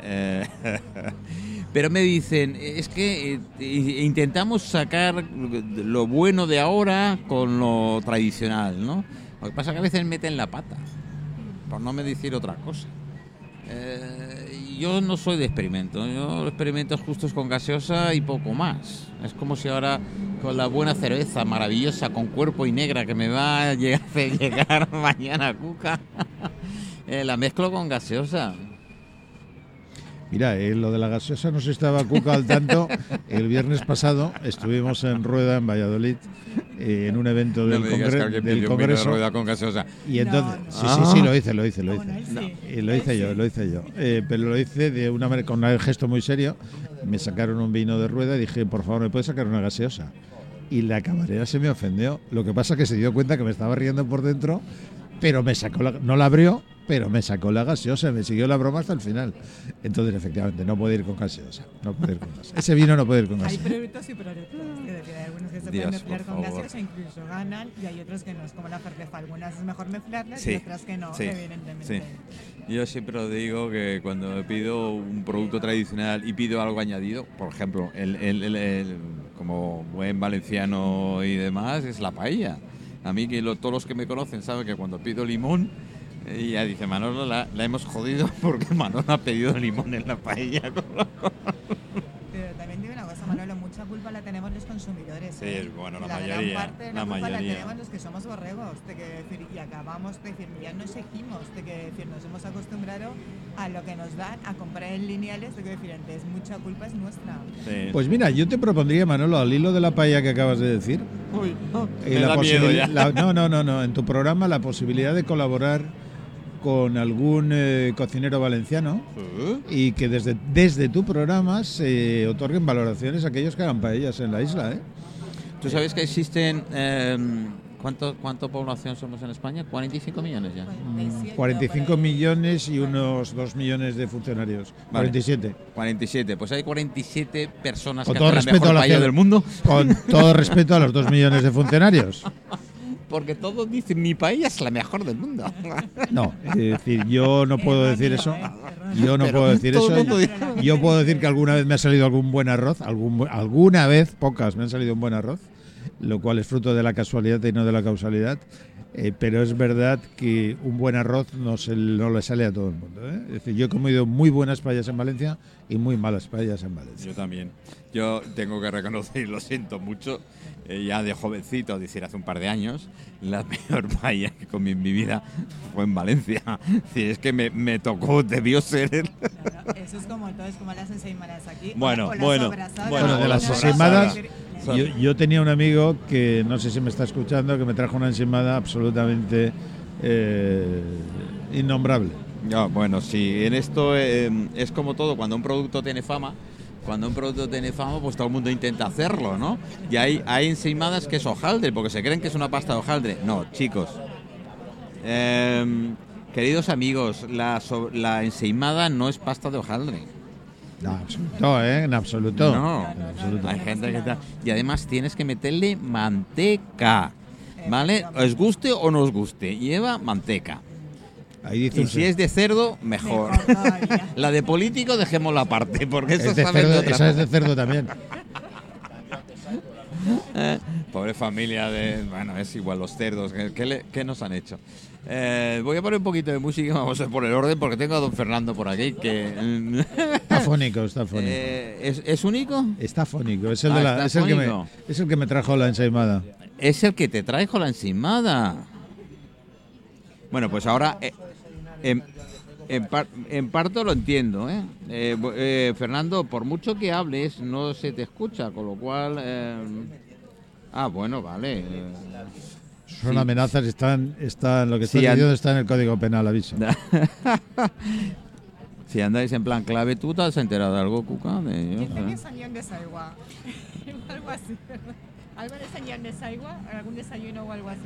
[SPEAKER 3] eh, pero me dicen, es que intentamos sacar lo bueno de ahora con lo tradicional, ¿no? Lo que pasa es que a veces meten la pata, por no me decir otra cosa. Eh, yo no soy de experimento, yo experimentos justos con gaseosa y poco más. Es como si ahora con la buena cerveza maravillosa con cuerpo y negra que me va a llegar, hacer llegar mañana a Cuca, eh, la mezclo con gaseosa.
[SPEAKER 4] Mira, eh, lo de la gaseosa no se estaba Cuca al tanto. El viernes pasado estuvimos en Rueda, en Valladolid, eh, en un evento del,
[SPEAKER 3] No me digas
[SPEAKER 4] congre-
[SPEAKER 3] que alguien
[SPEAKER 4] del
[SPEAKER 3] pidió un vino de
[SPEAKER 4] Congreso.
[SPEAKER 3] rueda con gaseosa.
[SPEAKER 4] Y entonces,
[SPEAKER 5] No, no.
[SPEAKER 4] sí, sí, sí,
[SPEAKER 3] Ah.
[SPEAKER 4] lo hice, lo hice, lo hice.
[SPEAKER 5] Él sí.
[SPEAKER 4] Eh, lo hice yo, lo hice yo. Eh, pero lo hice de una manera, con un gesto muy serio. Me sacaron un vino de rueda y dije, por favor, ¿me puedes sacar una gaseosa? Y la camarera se me ofendió. Lo que pasa es que se dio cuenta que me estaba riendo por dentro, pero me sacó la, no la abrió, pero me sacó la gaseosa, me siguió la broma hasta el final. Entonces, efectivamente, no puede ir con gaseosa. No puede ir con gaseosa. Ese vino no puede ir con
[SPEAKER 5] Hay
[SPEAKER 4] gaseosa.
[SPEAKER 5] productos y productos. Decir, hay algunos que se
[SPEAKER 3] Dios,
[SPEAKER 5] pueden mezclar con gaseosa, incluso ganan, y hay otros que no, es como la cerveza. Algunas es mejor mezclarlas
[SPEAKER 3] Sí,
[SPEAKER 5] y otras que no,
[SPEAKER 3] sí,
[SPEAKER 5] evidentemente.
[SPEAKER 3] sí. Yo siempre os digo que cuando pido un producto tradicional y pido algo añadido, por ejemplo, el, el- el- el- como buen valenciano y demás, es la paella. A mí, que lo- todos los que me conocen saben que cuando pido limón, eh, ya dice Manolo, la, la hemos jodido porque Manolo ha pedido limón en la paella.
[SPEAKER 5] la los consumidores.
[SPEAKER 3] Sí,
[SPEAKER 5] ¿eh?
[SPEAKER 3] bueno, la
[SPEAKER 5] gran
[SPEAKER 3] mayoría,
[SPEAKER 5] parte de la,
[SPEAKER 3] la
[SPEAKER 5] culpa
[SPEAKER 3] mayoría.
[SPEAKER 5] la tenemos los que somos borregos, te quiero decir, y acabamos de decir, ya nos seguimos, te quiero decir, nos hemos acostumbrado a lo que nos dan, a comprar en lineales, te quiero decir, entonces mucha culpa es nuestra.
[SPEAKER 3] Sí.
[SPEAKER 4] Pues mira, yo te propondría, Manolo, al hilo de la paella que acabas de decir,
[SPEAKER 3] Uy,
[SPEAKER 4] Eh,
[SPEAKER 3] me
[SPEAKER 4] la
[SPEAKER 3] da miedo ya.
[SPEAKER 4] la- no, no, no, no. En tu programa la posibilidad de colaborar con algún eh, cocinero valenciano
[SPEAKER 3] ¿Eh?
[SPEAKER 4] y que desde, desde tu programa se otorguen valoraciones a aquellos que hagan paellas en la isla, ¿eh?
[SPEAKER 3] ¿Tú sabes que existen... eh, ¿cuánto, ¿Cuánto población somos en España? 45 millones ya.
[SPEAKER 5] 47 o
[SPEAKER 4] 45
[SPEAKER 5] por ahí.
[SPEAKER 4] millones y unos 2 millones de funcionarios.
[SPEAKER 3] Vale.
[SPEAKER 4] 47.
[SPEAKER 3] 47. Pues hay 47 personas
[SPEAKER 4] Con
[SPEAKER 3] que
[SPEAKER 4] todo
[SPEAKER 3] hacen la
[SPEAKER 4] respeto
[SPEAKER 3] mejor
[SPEAKER 4] a la
[SPEAKER 3] del mundo.
[SPEAKER 4] Con todo respeto a los 2 millones de funcionarios.
[SPEAKER 3] porque todos dicen mi paella es la mejor del mundo.
[SPEAKER 4] No, es decir, yo no puedo decir eso. Yo no
[SPEAKER 3] Pero
[SPEAKER 4] puedo decir eso. Yo puedo decir que alguna vez me ha salido algún buen arroz, algún, alguna vez, pocas, me han salido un buen arroz, lo cual es fruto de la casualidad y no de la causalidad. Eh, pero es verdad que un buen arroz no, se, no le sale a todo el mundo. ¿eh? Es decir, yo he comido muy buenas paellas en Valencia y muy malas paellas en Valencia.
[SPEAKER 3] Yo también. Yo tengo que reconocer, y lo siento mucho, eh, ya de jovencito, decir, hace un par de años, la peor paella que comí en mi vida fue en Valencia. Es decir, es que me, me tocó, debió ser el-
[SPEAKER 5] Claro, eso es como todo, es como las ensaimadas aquí.
[SPEAKER 3] Bueno,
[SPEAKER 5] o
[SPEAKER 3] bueno, bueno,
[SPEAKER 4] de las ensaimadas, yo, yo tenía un amigo que no sé si me está escuchando, que me trajo una ensaimada absolutamente eh, innombrable.
[SPEAKER 3] Ya, bueno, sí, en esto eh, es como todo, cuando un producto tiene fama, cuando un producto tiene fama, pues todo el mundo intenta hacerlo, ¿no? Y hay, hay ensaimadas que es hojaldre, porque se creen que es una pasta de hojaldre. No, chicos. Em, queridos amigos, la, so- la ensaimada no es pasta de hojaldre.
[SPEAKER 4] No, en absoluto, ¿eh? En absoluto.
[SPEAKER 3] No,
[SPEAKER 4] En absoluto.
[SPEAKER 3] hay gente que está... Y además tienes que meterle manteca, ¿vale? Os guste o no os guste, lleva manteca.
[SPEAKER 4] Ahí dice
[SPEAKER 3] Y si es de cerdo, mejor. La de político dejémosla aparte, porque eso
[SPEAKER 4] es de
[SPEAKER 3] saben de
[SPEAKER 4] cerdo,
[SPEAKER 3] otra
[SPEAKER 4] esa es de cerdo también.
[SPEAKER 3] Eh, Pobre familia de... Bueno, es igual los cerdos, ¿qué, qué le- qué nos han hecho? Eh, voy a poner un poquito de música y vamos a por el orden, porque tengo a don Fernando por aquí, que...
[SPEAKER 4] Está fónico, está fónico.
[SPEAKER 3] Eh, ¿es, es único?
[SPEAKER 4] Está fónico, es el,
[SPEAKER 3] Ah,
[SPEAKER 4] de la-
[SPEAKER 3] está
[SPEAKER 4] es, el que me, es el que me trajo la ensaimada.
[SPEAKER 3] Es el que te trajo la encimada. Bueno, pues ahora... eh, en, en, par- en parto lo entiendo, ¿eh? Eh, eh, Fernando, por mucho que hables, no se te escucha, con lo cual... eh, ah, bueno, vale. eh,
[SPEAKER 4] Son
[SPEAKER 3] Sí.
[SPEAKER 4] amenazas, están, están, lo que
[SPEAKER 3] Sí,
[SPEAKER 4] estás
[SPEAKER 3] an-
[SPEAKER 4] diciendo está en el Código Penal, aviso.
[SPEAKER 3] si andáis en plan clave, ¿tú te has enterado de algo, Cuca? De- yo,
[SPEAKER 5] Dice que
[SPEAKER 3] eh?
[SPEAKER 5] salían de Saigua. algo así. ¿verdad? Algo de salían de Saigua, algún desayuno o algo así.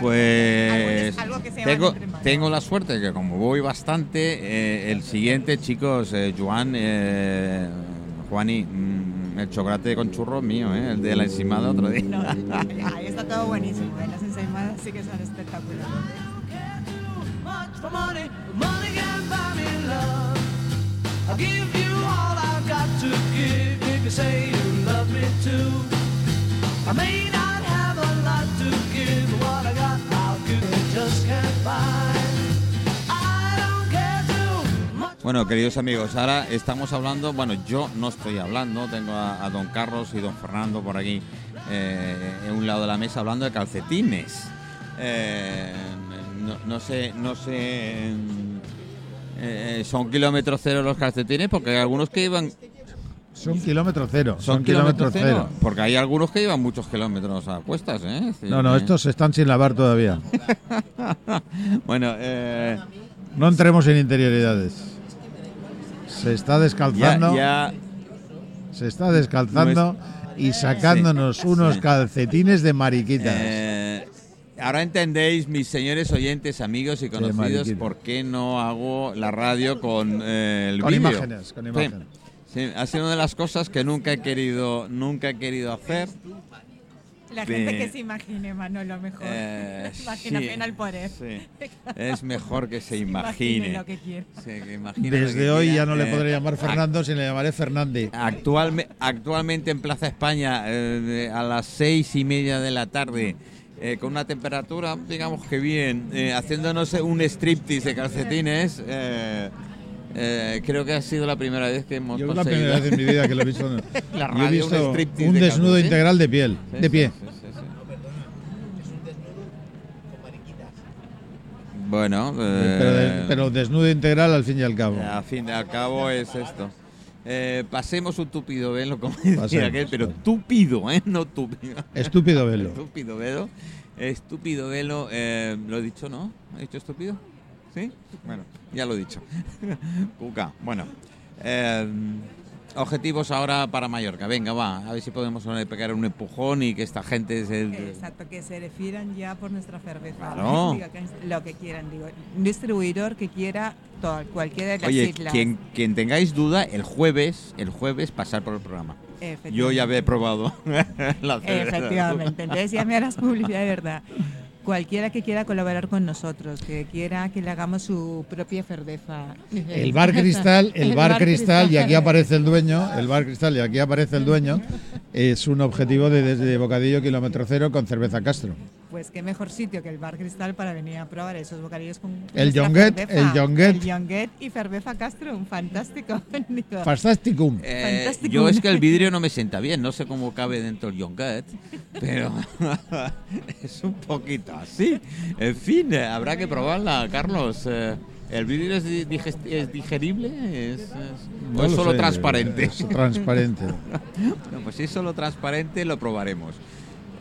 [SPEAKER 3] Pues
[SPEAKER 5] Algo que se llama
[SPEAKER 3] tengo, tengo la suerte que como voy bastante, eh, el siguiente, chicos, eh, Joan, eh, Juani, mm, el chocolate con churro mío, eh, el de la encimada otro día.
[SPEAKER 5] No, ahí está todo buenísimo. ¿eh? Las ensaimadas sí que son espectaculares.
[SPEAKER 1] money,
[SPEAKER 3] Bueno, queridos amigos, ahora estamos hablando, bueno, yo no estoy hablando, tengo a, don Carlos y don Fernando por aquí eh, en un lado de la mesa hablando de calcetines. Eh, no, sé, no sé, eh, son kilómetros cero los calcetines porque hay algunos que llevan
[SPEAKER 4] Son kilómetro cero.
[SPEAKER 3] son, kilómetros
[SPEAKER 4] kilómetro
[SPEAKER 3] cero, porque hay algunos que llevan muchos kilómetros a cuestas, ¿eh?
[SPEAKER 4] No, no,
[SPEAKER 3] que-
[SPEAKER 4] estos están sin lavar todavía.
[SPEAKER 3] bueno, eh,
[SPEAKER 4] No entremos en interioridades. Se está descalzando,
[SPEAKER 3] ya
[SPEAKER 4] se está descalzando y sacándonos
[SPEAKER 3] Sí,
[SPEAKER 4] unos
[SPEAKER 3] sí.
[SPEAKER 4] calcetines de mariquitas.
[SPEAKER 3] Eh, ahora entendéis, mis señores oyentes, amigos y conocidos, por qué no hago la radio con eh, el
[SPEAKER 4] Con
[SPEAKER 3] vídeo.
[SPEAKER 4] imágenes, con imágenes.
[SPEAKER 3] Sí, ha sido una de las cosas que nunca he querido, nunca he querido hacer.
[SPEAKER 5] La
[SPEAKER 3] Sí.
[SPEAKER 5] gente que se imagine, Manolo, mejor.
[SPEAKER 3] Eh,
[SPEAKER 5] Imaginación
[SPEAKER 3] sí,
[SPEAKER 5] al poder.
[SPEAKER 3] sí. Es mejor que se
[SPEAKER 5] Imagine
[SPEAKER 3] imagine.
[SPEAKER 5] lo que quiera.
[SPEAKER 3] Sí, que imagine lo
[SPEAKER 4] Desde
[SPEAKER 3] que
[SPEAKER 4] hoy
[SPEAKER 3] quiera.
[SPEAKER 4] ya no le
[SPEAKER 3] Eh,
[SPEAKER 4] podré llamar Fernando, sino le llamaré Fernández.
[SPEAKER 3] Actualme- actualmente en Plaza España, eh, a las seis y media de la tarde, eh, con una temperatura, digamos que bien, eh, haciéndonos un striptease de calcetines. Eh, creo que ha sido la primera vez que hemos
[SPEAKER 4] Yo es la
[SPEAKER 3] conseguido-
[SPEAKER 4] primera vez en mi vida que lo he visto.
[SPEAKER 3] La
[SPEAKER 4] he
[SPEAKER 3] radio, un
[SPEAKER 4] visto
[SPEAKER 3] striptease
[SPEAKER 4] un
[SPEAKER 3] de
[SPEAKER 4] desnudo integral de piel,
[SPEAKER 3] Sí,
[SPEAKER 4] de pie.
[SPEAKER 3] sí. Bueno, eh,
[SPEAKER 4] Pero, de- pero desnudo integral al fin y al cabo.
[SPEAKER 3] a fin de al cabo es esto. Eh, pasemos un tupido velo, como decía aquel, pero túpido, ¿eh? No túpido.
[SPEAKER 4] Estúpido velo.
[SPEAKER 3] Estúpido velo. Estúpido velo. eh, ¿Lo he dicho, no? ¿He dicho estúpido? ¿Sí? Bueno, ya lo he dicho. Cuca, bueno. eh, objetivos ahora para Mallorca. Venga, va, a ver si podemos pegar un empujón y que esta gente se...
[SPEAKER 5] Exacto, que se refieran ya por nuestra cerveza.
[SPEAKER 3] Claro.
[SPEAKER 5] Digo, que lo que quieran, digo. Un distribuidor que quiera todo, cualquiera de las
[SPEAKER 3] Oye,
[SPEAKER 5] islas.
[SPEAKER 3] quien, quien tengáis duda, el jueves, el jueves pasar por el programa. Yo ya he probado la cerveza.
[SPEAKER 5] Efectivamente, entonces ya me harás publicidad de verdad. Cualquiera que quiera colaborar con nosotros, que quiera que le hagamos su propia cerveza.
[SPEAKER 4] El bar cristal, el, bar, cristal, y aquí aparece el dueño, el bar cristal y aquí aparece el dueño, es un objetivo de desde Bocadillo Kilómetro Cero con cerveza Castro.
[SPEAKER 5] Pues qué mejor sitio que el bar cristal para venir a probar esos bocadillos con
[SPEAKER 4] El Jonguet, el Jonguet.
[SPEAKER 5] El Jonguet y cerveza Castro, fantástico. Digo,
[SPEAKER 4] Fantasticum.
[SPEAKER 3] Eh,
[SPEAKER 5] Fantástico.
[SPEAKER 3] yo es que el vidrio no me sienta bien, no sé cómo cabe dentro el yogurt, pero es un poquito así. En fin, eh, habrá que probarla, Carlos. Eh, ¿El vidrio es, es digerible? ¿Es, es- o
[SPEAKER 4] No
[SPEAKER 3] es
[SPEAKER 4] lo
[SPEAKER 3] solo
[SPEAKER 4] sé,
[SPEAKER 3] transparente?
[SPEAKER 4] es transparente.
[SPEAKER 3] No, pues si es solo transparente, lo probaremos.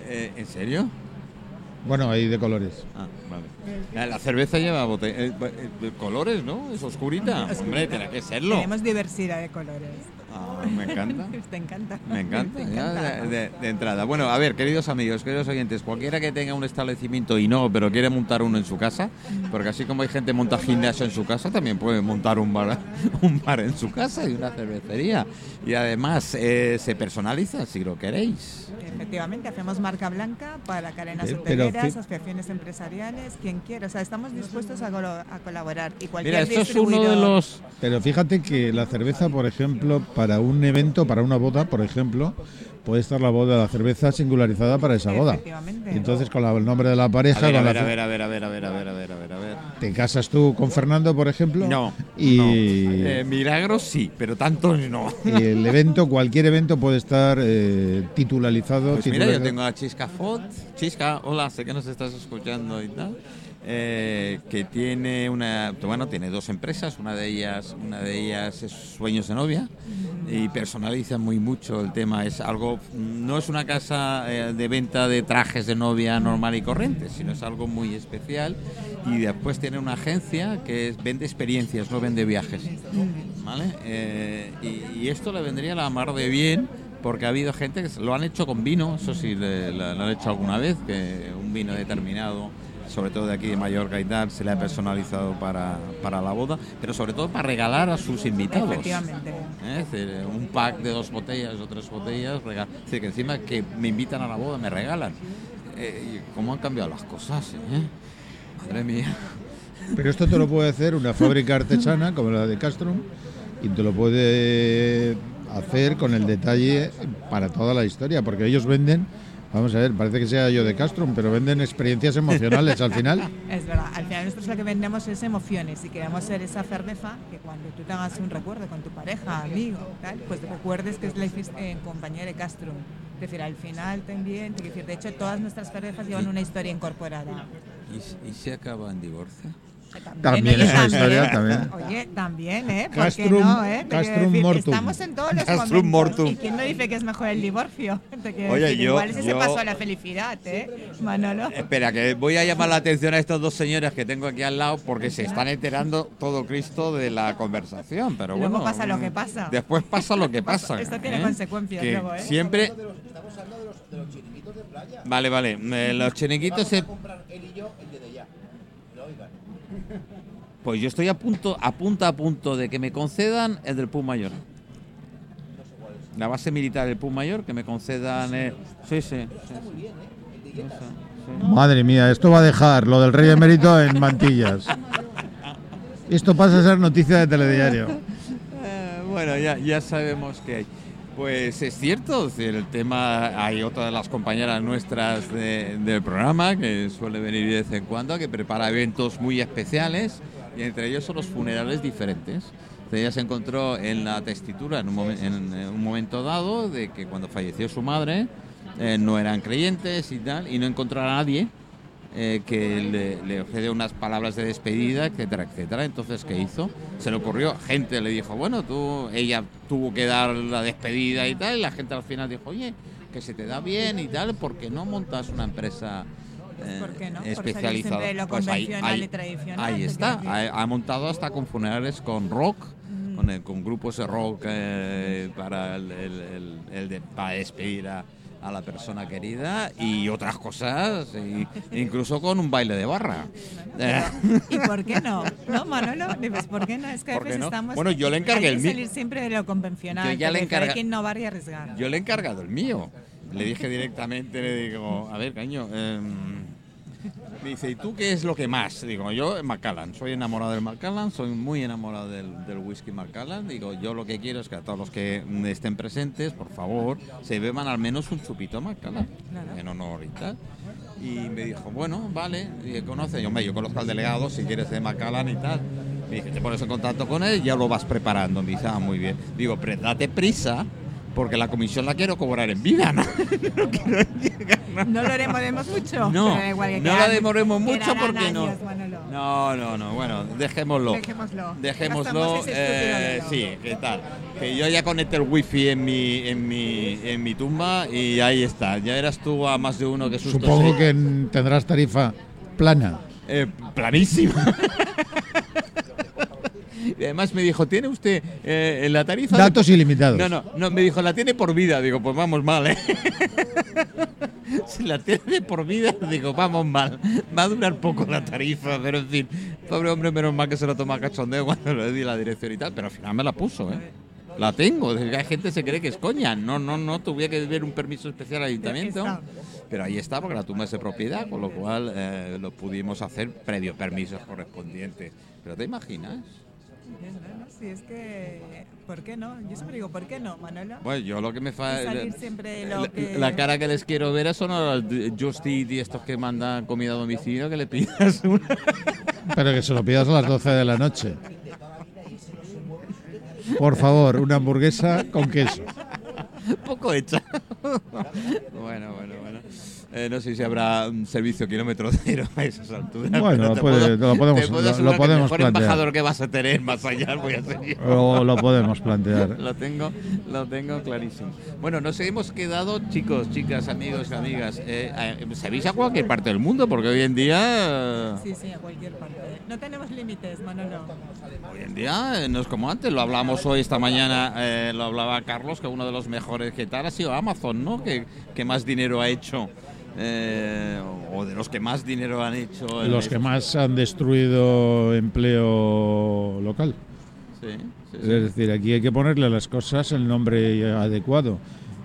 [SPEAKER 3] Eh, ¿En serio?
[SPEAKER 4] Bueno, hay de colores.
[SPEAKER 3] Ah, vale. La cerveza lleva bote- eh, eh, colores, ¿no? Es oscurita. Hombre, tiene que serlo.
[SPEAKER 5] Tenemos diversidad de colores.
[SPEAKER 3] Ah, me encanta.
[SPEAKER 5] Te encanta.
[SPEAKER 3] Me encanta,
[SPEAKER 5] Te
[SPEAKER 3] ya
[SPEAKER 5] encanta.
[SPEAKER 3] de, de- de entrada. Bueno, a ver, queridos amigos, queridos oyentes, cualquiera que tenga un establecimiento y no, pero quiere montar uno en su casa, porque así como hay gente que monta gimnasio en su casa, también puede montar un bar, un bar en su casa y una cervecería. Y además eh, se personaliza si lo queréis.
[SPEAKER 5] Efectivamente, hacemos marca blanca para cadenas
[SPEAKER 4] Eh,
[SPEAKER 5] hoteleras, asociaciones empresariales, quien quiera. O sea, estamos dispuestos a, colo- a colaborar. Y cualquier
[SPEAKER 3] Mira, esto es uno de los...
[SPEAKER 4] Pero fíjate que la cerveza, por ejemplo, para un evento, para una boda, por ejemplo, puede estar la boda, la cerveza singularizada para esa boda. Entonces con la- el nombre de la
[SPEAKER 3] A
[SPEAKER 4] pareja,
[SPEAKER 3] ver, a
[SPEAKER 4] con la
[SPEAKER 3] ver, a ver, a ver, a ver, a ver, a ver, a ver, a ver, a ver.
[SPEAKER 4] te casas tú con Fernando, por ejemplo.
[SPEAKER 3] No,
[SPEAKER 4] Y,
[SPEAKER 3] no. Eh, milagros sí, pero tantos no.
[SPEAKER 4] y el evento, cualquier evento puede estar eh, titularizado.
[SPEAKER 3] Pues mira, yo tengo a Chisca Fod. Chisca, hola, sé que nos estás escuchando y tal. Eh, que tiene una, bueno, tiene dos empresas, una de ellas, una de ellas es Sueños de Novia y personaliza muy mucho el tema. Es algo, no es una casa eh, de venta de trajes de novia normal y corriente, sino es algo muy especial. Y después tiene una agencia que vende experiencias, no vende viajes. ¿Vale? Eh, y, esto le vendría a la mar de bien porque ha habido gente que lo han hecho con vino, eso sí le- lo han hecho alguna vez, que un vino determinado, sobre todo de aquí de Mallorca y tal, se le ha personalizado para, para la boda, pero sobre todo para regalar a sus invitados.
[SPEAKER 5] Efectivamente.
[SPEAKER 3] ¿Eh? Es decir, un pack de dos botellas o tres botellas, rega- es decir, que encima que me invitan a la boda me regalan. Eh, ¿Cómo han cambiado las cosas? eh? Madre mía.
[SPEAKER 4] Pero esto te lo puede hacer una fábrica artesana como la de Castrum y te lo puede hacer con el detalle para toda la historia, porque ellos venden, vamos a ver, parece que sea yo de Castrum, pero venden experiencias emocionales al final.
[SPEAKER 5] Es verdad, al final nosotros lo que vendemos es emociones y queremos ser esa cerveza que cuando tú te hagas un recuerdo con tu pareja, amigo, tal, pues te recuerdes que es la hiciste en compañía de Castro. Es decir, al final también, de hecho todas nuestras cervezas llevan una historia incorporada.
[SPEAKER 3] ¿Y, s- y se acaba en divorcio?
[SPEAKER 4] También
[SPEAKER 5] oye,
[SPEAKER 4] esa historia, también.
[SPEAKER 5] Oye, también, ¿eh? ¿Por qué
[SPEAKER 4] Castrum-
[SPEAKER 5] no, eh?
[SPEAKER 4] Castrum
[SPEAKER 5] decir,
[SPEAKER 4] mortum.
[SPEAKER 5] Estamos en todos los
[SPEAKER 3] Castrum
[SPEAKER 5] momentos.
[SPEAKER 3] mortum.
[SPEAKER 5] ¿Y quién no dice que es mejor el divorcio?
[SPEAKER 3] Oye,
[SPEAKER 5] decir,
[SPEAKER 3] yo-
[SPEAKER 5] igual ese se
[SPEAKER 3] yo-
[SPEAKER 5] pasó a la felicidad, ¿eh? Manolo.
[SPEAKER 3] Espera, que voy a llamar la atención a estos dos señores que tengo aquí al lado porque se están enterando todo Cristo de la conversación. Pero
[SPEAKER 5] Luego
[SPEAKER 3] bueno,
[SPEAKER 5] pasa lo
[SPEAKER 3] mm,
[SPEAKER 5] que pasa.
[SPEAKER 3] Después pasa lo que pasa.
[SPEAKER 5] Esto tiene
[SPEAKER 3] ¿eh?
[SPEAKER 5] consecuencias
[SPEAKER 3] Que
[SPEAKER 5] luego, ¿eh?
[SPEAKER 3] Siempre. Vale, vale. eh, Los chiringuitos se. Pues yo estoy a punto, a punto, a punto de que me concedan el del PUM Mayor. La base militar del PUM Mayor, que me concedan. eh, sí, sí.
[SPEAKER 4] Madre mía, esto va a dejar lo del rey emérito en mantillas. Esto pasa a ser noticia de telediario.
[SPEAKER 3] Eh, bueno, ya, ya sabemos que hay. Pues es cierto, el tema, hay otra de las compañeras nuestras de- del programa que suele venir de vez en cuando, que prepara eventos muy especiales y entre ellos son los funerales diferentes. Ella se encontró en la testitura en un, momen- en, un momento dado de que cuando falleció su madre eh, no eran creyentes y tal, y no encontró a nadie eh, que le, le ofrece unas palabras de despedida, etcétera, etcétera. Entonces, ¿qué hizo? Se le ocurrió, gente le dijo, bueno, tú, ella tuvo que dar la despedida y tal, y la gente al final dijo, oye, que se te da bien y tal, ¿por qué no montas una empresa eh,
[SPEAKER 5] ¿Por qué no? Por salir
[SPEAKER 3] especializada?
[SPEAKER 5] de lo
[SPEAKER 3] Pues ahí, está, ha, ha montado hasta con funerales con rock, con, el- con grupos de rock eh, para, el, el- el- el de- para despedir a, a la persona querida y otras cosas, y- incluso con un baile de barra.
[SPEAKER 5] ¿Y por qué no? ¿No, Manolo? Dices, ¿por qué no? Es que a estamos...
[SPEAKER 3] Bueno, yo le encargué el
[SPEAKER 5] salir siempre de lo convencional.
[SPEAKER 3] Yo ya le encarga-
[SPEAKER 5] Hay que innovar y arriesgar.
[SPEAKER 3] Yo le he encargado el mío. Le dije directamente, le digo, a ver, caño. em, me dice, ¿y tú qué es lo que más? Digo, yo Macallan, soy enamorado del Macallan, soy muy enamorado del, del whisky Macallan. Digo, yo lo que quiero es que a todos los que estén presentes, por favor, se beban al menos un chupito Macallan,
[SPEAKER 5] Claro.
[SPEAKER 3] en honor y tal. Y me dijo, bueno, vale, y conoce, yo, hombre, yo conozco al delegado, si quieres de Macallan y tal. Me dice, te pones en contacto con él ya lo vas preparando. Me dice, ah, muy bien. Digo, pero date prisa, porque la comisión la quiero cobrar en vida, ¿no? no quiero llegar, ¿no?
[SPEAKER 5] No lo demoremos mucho.
[SPEAKER 3] No,
[SPEAKER 5] pero da igual que
[SPEAKER 3] no la
[SPEAKER 5] quedan-
[SPEAKER 3] demoremos mucho porque no. No, no, no, bueno, dejémoslo.
[SPEAKER 5] Dejémoslo.
[SPEAKER 3] Dejémoslo, eh, sí. ¿qué tal? Que yo ya conecté el wifi en mi, en mi, en mi tumba y ahí está. Ya eras tú a más de uno que susto
[SPEAKER 4] Supongo
[SPEAKER 3] sí.
[SPEAKER 4] que en- tendrás tarifa plana.
[SPEAKER 3] Eh, planísima. Además me dijo, ¿tiene usted eh, en la tarifa? de-
[SPEAKER 4] Datos ilimitados.
[SPEAKER 3] No, no, no, me dijo, la tiene por vida. Digo, pues vamos mal, ¿eh? si la tiene por vida, digo, vamos mal. Va a durar poco la tarifa, pero en fin. Pobre hombre, menos mal que se lo toma a cachondeo cuando le di la dirección y tal, pero al final me la puso, ¿eh? La tengo, hay gente que se cree que es coña. No, no, no, tuve que ver un permiso especial al ayuntamiento. Pero ahí está, porque la tumba es de propiedad, con lo cual eh, lo pudimos hacer previo permisos correspondientes. Pero te imaginas.
[SPEAKER 5] No, no, sí, es que. ¿Por qué no? Yo siempre digo, ¿por qué no, Manolo?
[SPEAKER 3] Bueno, yo lo que me fa...
[SPEAKER 5] Salir siempre de lo
[SPEAKER 3] la,
[SPEAKER 5] que-
[SPEAKER 3] la cara que les quiero ver son a los Just Eat y estos que mandan comida a domicilio que le pidas una.
[SPEAKER 4] Pero que se lo pidas a las 12 de la noche. Por favor, una hamburguesa con queso.
[SPEAKER 3] poco hecha. bueno, bueno, bueno. Eh, no sé si habrá un servicio kilómetro cero a esas alturas.
[SPEAKER 4] Bueno,
[SPEAKER 3] pero te
[SPEAKER 4] puede-
[SPEAKER 3] puedo-
[SPEAKER 4] lo podemos-
[SPEAKER 3] te puedo
[SPEAKER 4] lo- lo
[SPEAKER 3] asegurar que
[SPEAKER 4] podemos
[SPEAKER 3] el mejor
[SPEAKER 4] plantear.
[SPEAKER 3] embajador que vas a tener más allá voy a ser yo.
[SPEAKER 4] Lo, lo podemos plantear.
[SPEAKER 3] Lo tengo, lo tengo clarísimo. Bueno, nos hemos quedado, chicos, chicas, amigos, amigas. Eh, eh, ¿Sabéis a cualquier parte del mundo? Porque hoy en día,
[SPEAKER 5] Sí, sí, a cualquier parte. No tenemos límites, Manolo.
[SPEAKER 3] hoy en día eh, no es como antes. Lo hablamos hoy esta mañana, eh, lo hablaba Carlos, que uno de los mejores que tal ha sido Amazon, ¿no? Que, que más dinero ha hecho. Eh, o de los que más dinero han hecho.
[SPEAKER 4] Los que más han destruido empleo local.
[SPEAKER 3] Sí, sí, sí.
[SPEAKER 4] Es decir, aquí hay que ponerle a las cosas el nombre adecuado.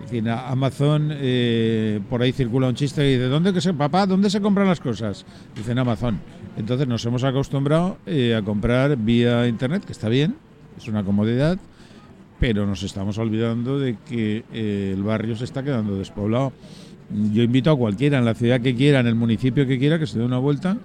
[SPEAKER 4] Es decir, Amazon, eh, por ahí circula un chiste y dice, ¿dónde que se, papá, dónde se compran las cosas? Dicen Amazon. Entonces nos hemos acostumbrado eh, a comprar vía Internet, que está bien, es una comodidad, pero nos estamos olvidando de que eh, el barrio se está quedando despoblado. Yo invito a cualquiera, en la ciudad que quiera, en el municipio que quiera, que se dé una vuelta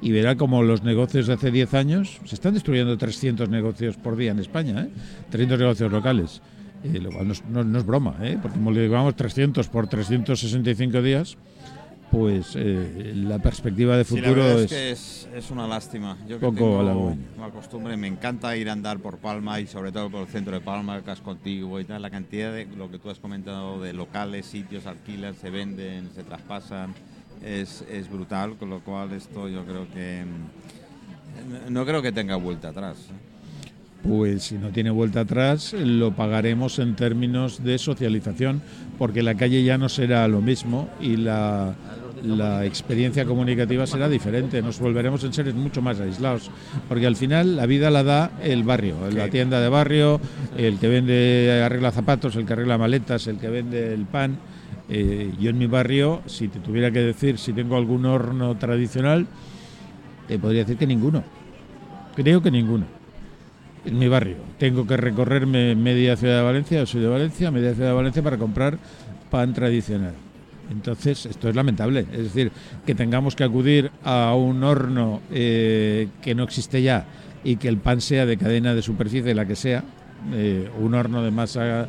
[SPEAKER 4] y verá como los negocios de hace 10 años se están destruyendo 300 negocios por día en España, ¿eh? 300 negocios locales. Eh, lo cual no es, broma, ¿eh? porque llevamos 300 por 365 días, pues eh, la perspectiva de
[SPEAKER 3] Sí, la
[SPEAKER 4] futuro
[SPEAKER 3] es
[SPEAKER 4] es...
[SPEAKER 3] que es, es una lástima. Yo que
[SPEAKER 4] Poco
[SPEAKER 3] tengo
[SPEAKER 4] halagüeño.
[SPEAKER 3] la costumbre, me encanta ir a andar por Palma y sobre todo por el centro de Palma, el casco antiguo y tal. La cantidad de lo que tú has comentado de locales, sitios, alquilan, se venden, se traspasan, es, es brutal. Con lo cual esto yo creo que mm, no creo que tenga vuelta atrás. ¿eh?
[SPEAKER 4] Pues si no tiene vuelta atrás, lo pagaremos en términos de socialización, porque la calle ya no será lo mismo y la, la experiencia comunicativa será diferente. Nos volveremos en seres mucho más aislados, porque al final la vida la da el barrio, la tienda de barrio, el que vende, arregla zapatos, el que arregla maletas, el que vende el pan. Eh, yo en mi barrio, si te tuviera que decir si tengo algún horno tradicional, te podría decir que ninguno. Creo que ninguno en mi barrio. Tengo que recorrerme media ciudad de Valencia, soy de Valencia, media ciudad de Valencia para comprar pan tradicional. Entonces, esto es lamentable. Es decir, que tengamos que acudir a un horno eh, que no existe ya y que el pan sea de cadena de superficie, la que sea, eh, un horno de masa eh,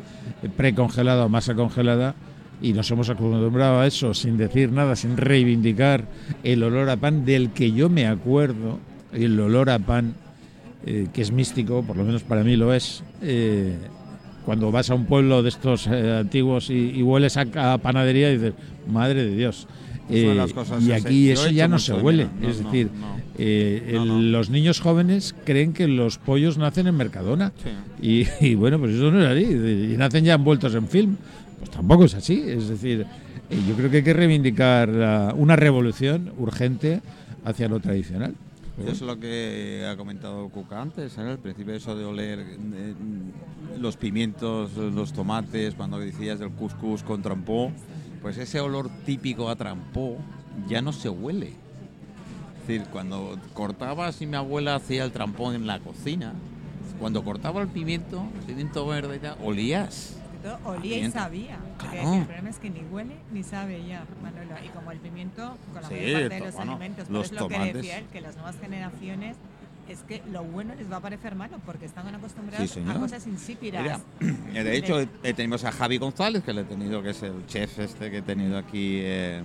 [SPEAKER 4] precongelada o masa congelada, y nos hemos acostumbrado a eso sin decir nada, sin reivindicar el olor a pan del que yo me acuerdo, el olor a pan eh, que es místico, por lo menos para mí lo es. eh, cuando vas a un pueblo de estos eh, antiguos y, y hueles a, a panadería y dices, madre de Dios. Eh,
[SPEAKER 3] las cosas
[SPEAKER 4] y aquí
[SPEAKER 3] se-
[SPEAKER 4] eso ya no se huele.
[SPEAKER 3] No,
[SPEAKER 4] es decir,
[SPEAKER 3] no.
[SPEAKER 4] eh, el- los niños jóvenes creen que los pollos nacen en Mercadona.
[SPEAKER 3] Sí.
[SPEAKER 4] Y, y bueno, pues eso no es así. Y nacen ya envueltos en film. Pues tampoco es así. Es decir, yo creo que hay que reivindicar la- una revolución urgente hacia lo tradicional.
[SPEAKER 3] Es lo que ha comentado Cuca antes, ¿eh? al principio eso de oler eh, los pimientos, los tomates, cuando decías del couscous con trampó, pues ese olor típico a trampó ya no se huele. Es decir, cuando cortabas y mi abuela hacía el trampón en la cocina, cuando cortaba el pimiento, el pimiento verde y tal, olías.
[SPEAKER 5] Olía y sabía.
[SPEAKER 3] Claro.
[SPEAKER 5] El problema es que ni huele ni sabe ya, Manolo. Y como el pimiento, con la
[SPEAKER 3] Sí,
[SPEAKER 5] mayor parte de los
[SPEAKER 3] bueno,
[SPEAKER 5] alimentos,
[SPEAKER 3] los
[SPEAKER 5] es lo que decía él, que las nuevas generaciones es que lo bueno les va a parecer malo porque están acostumbrados
[SPEAKER 3] Sí,
[SPEAKER 5] a cosas insípidas.
[SPEAKER 3] Mira, de hecho, eh, tenemos a Javi González, que le he tenido, que es el chef este que he tenido aquí eh,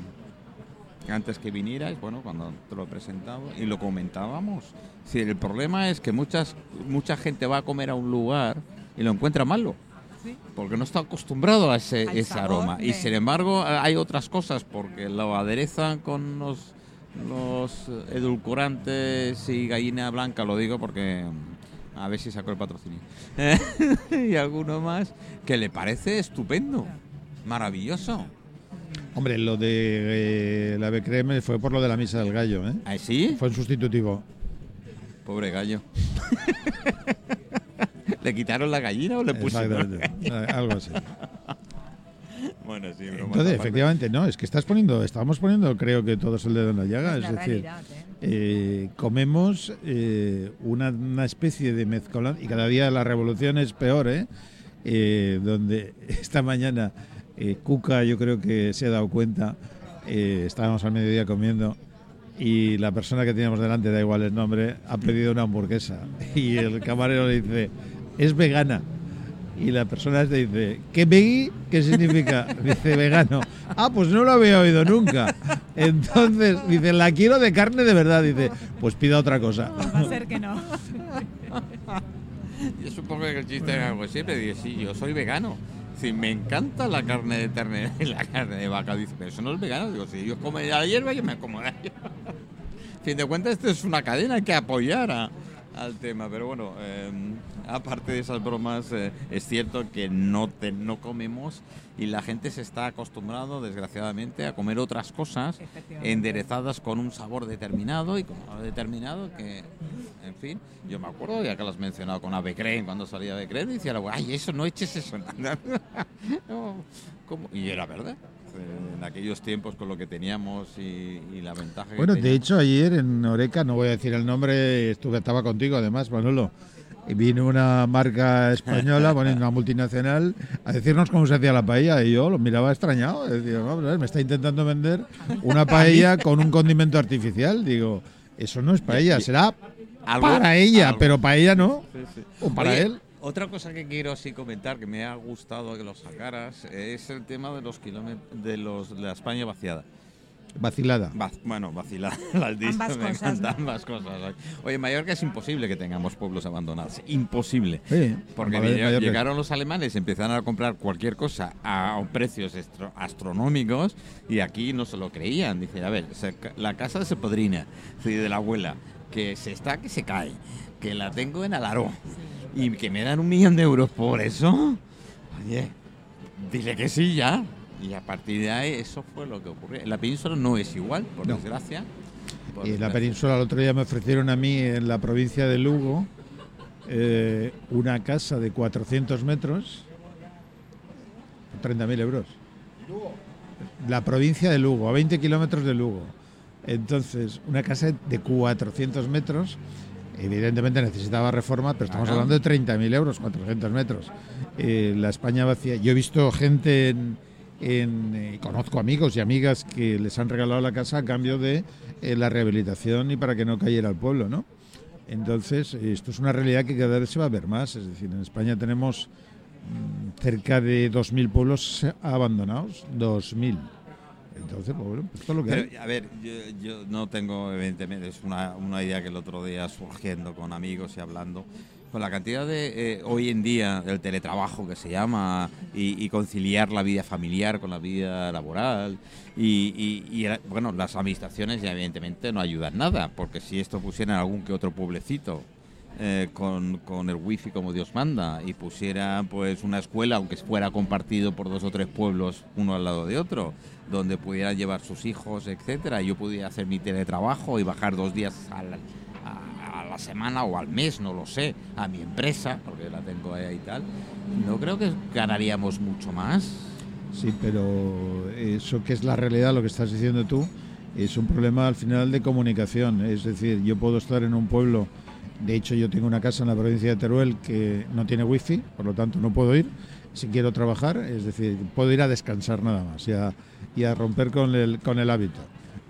[SPEAKER 3] antes que vinierais, bueno, cuando te lo he presentado, y lo comentábamos. Sí, el problema es que muchas, mucha gente va a comer a un lugar y lo encuentra malo.
[SPEAKER 5] Sí.
[SPEAKER 3] Porque no está acostumbrado a ese,
[SPEAKER 5] Al
[SPEAKER 3] ese
[SPEAKER 5] sabor
[SPEAKER 3] aroma. Y sin embargo, hay otras cosas, porque lo aderezan con los, los edulcorantes y gallina blanca, lo digo porque mm, a ver si saco el patrocinio. y alguno más que le parece estupendo, maravilloso.
[SPEAKER 4] Hombre, lo de eh, la Becreme fue por lo de la misa del gallo, ¿eh?
[SPEAKER 3] ¿Ah, sí?
[SPEAKER 4] Fue un sustitutivo.
[SPEAKER 3] Pobre gallo. ¿Le quitaron la gallina o le pusieron?
[SPEAKER 4] Eh, Algo así.
[SPEAKER 3] Bueno, sí, bromas
[SPEAKER 4] Entonces,
[SPEAKER 3] aparte.
[SPEAKER 4] efectivamente, no, es que estás poniendo, estamos poniendo, creo que todos el dedo en la llaga.
[SPEAKER 5] Es
[SPEAKER 4] Es
[SPEAKER 5] la
[SPEAKER 4] decir,
[SPEAKER 5] realidad, ¿eh?
[SPEAKER 4] eh, comemos eh, una, una especie de mezcolanza, y cada día la revolución es peor, ¿eh? Eh, donde esta mañana eh, Cuca yo creo que se ha dado cuenta, eh, estábamos al mediodía comiendo y la persona que teníamos delante, da igual el nombre, ha pedido una hamburguesa y el camarero le dice, es vegana. Y la persona esta dice, ¿qué veggie? ¿Qué significa? Dice vegano. Ah, pues no lo había oído nunca. Entonces, dice, la quiero de carne de verdad. Dice, pues pida otra cosa.
[SPEAKER 5] Va a ser que no.
[SPEAKER 3] Yo supongo que el chiste era algo siempre. Dice, sí, yo soy vegano. Si me encanta la carne de ternera y la carne de vaca, dice, pero eso no es vegano. Digo, si ellos comen la hierba, yo me como la hierba. fin de cuentas, esto es una cadena, hay que apoyar a- al tema. Pero bueno, eh, aparte de esas bromas, eh, es cierto que no, te, no comemos y la gente se está acostumbrando, desgraciadamente, a comer otras cosas enderezadas con un sabor determinado y con un determinado que, en fin, yo me acuerdo, ya que lo has mencionado con Ave Crane, cuando salía Ave Crane, decía, ay, eso, no eches eso. No, ¿cómo? Y era verdad. Eh, En aquellos tiempos con lo que teníamos y, y la ventaja que
[SPEAKER 4] Bueno, de hecho, ayer en Oreca, no voy a decir el nombre, estuve, estaba contigo además, Manolo. Y vino una marca española, bueno, una multinacional, a decirnos cómo se hacía la paella. Y yo lo miraba extrañado. Decía, vamos a ver, me está intentando vender una paella con un condimento artificial. Digo, eso no es paella, será
[SPEAKER 3] Algo-
[SPEAKER 4] para ella,
[SPEAKER 3] algo.
[SPEAKER 4] pero para ella no. O para
[SPEAKER 3] Oye,
[SPEAKER 4] él.
[SPEAKER 3] Otra cosa que quiero así comentar, que me ha gustado que lo sacaras, es el tema de los kilómetros de los de la España vaciada.
[SPEAKER 4] Vacilada.
[SPEAKER 3] Va- bueno, vacilada, la has dicho,
[SPEAKER 5] Ambas
[SPEAKER 3] me
[SPEAKER 5] cosas, ¿no?
[SPEAKER 3] ambas cosas. Oye, Mallorca es imposible que tengamos pueblos abandonados, imposible.
[SPEAKER 4] Sí,
[SPEAKER 3] Porque llegaron los alemanes, empezaron a comprar cualquier cosa a precios estro- astronómicos y aquí no se lo creían. Dice, a ver, la casa se podrina, sí, de la abuela, que se está que se cae, que la tengo en Alaró y que me dan un millón de euros por eso. Oye, dile que sí ya. Y a partir de ahí eso fue lo que ocurrió. En la península no es igual, por
[SPEAKER 4] No.
[SPEAKER 3] desgracia. Por
[SPEAKER 4] Y en la península el otro día me ofrecieron a mí en la provincia de Lugo eh, una casa de 400 metros por 30.000 euros. La provincia de Lugo, a 20 kilómetros de Lugo. Entonces, una casa de 400 metros, evidentemente necesitaba reforma, pero estamos hablando de 30.000 euros, 400 metros. Eh, la España vacía. Yo he visto gente en, en, eh, conozco amigos y amigas que les han regalado la casa a cambio de eh, la rehabilitación y para que no cayera al pueblo, ¿no? Entonces, esto es una realidad que cada vez se va a ver más. Es decir, en España tenemos mm, cerca de 2.000 pueblos abandonados. 2.000. Entonces, pues, bueno, pues esto es lo que hay.
[SPEAKER 3] Pero, a ver, yo, yo no tengo, evidentemente, es una, una idea que el otro día surgiendo con amigos y hablando, con la cantidad de eh, hoy en día el teletrabajo que se llama y, y conciliar la vida familiar con la vida laboral y, y- y, bueno las administraciones ya evidentemente no ayudan nada porque si esto pusiera en algún que otro pueblecito eh, con, con el wifi como Dios manda y pusiera pues una escuela aunque fuera compartido por dos o tres pueblos uno al lado de otro donde pudieran llevar sus hijos etcétera. Yo pudiera hacer mi teletrabajo y bajar dos días a, a la semana o al mes no lo sé a mi empresa porque la tengo ahí y tal. No creo que ganaríamos mucho más.
[SPEAKER 4] Sí, pero eso que es la realidad, lo que estás diciendo tú, es un problema al final de comunicación. Es decir, yo puedo estar en un pueblo, de hecho yo tengo una casa en la provincia de Teruel que no tiene wifi, por lo tanto no puedo ir si quiero trabajar, es decir, puedo ir a descansar nada más y a, y a romper con el, con el hábito.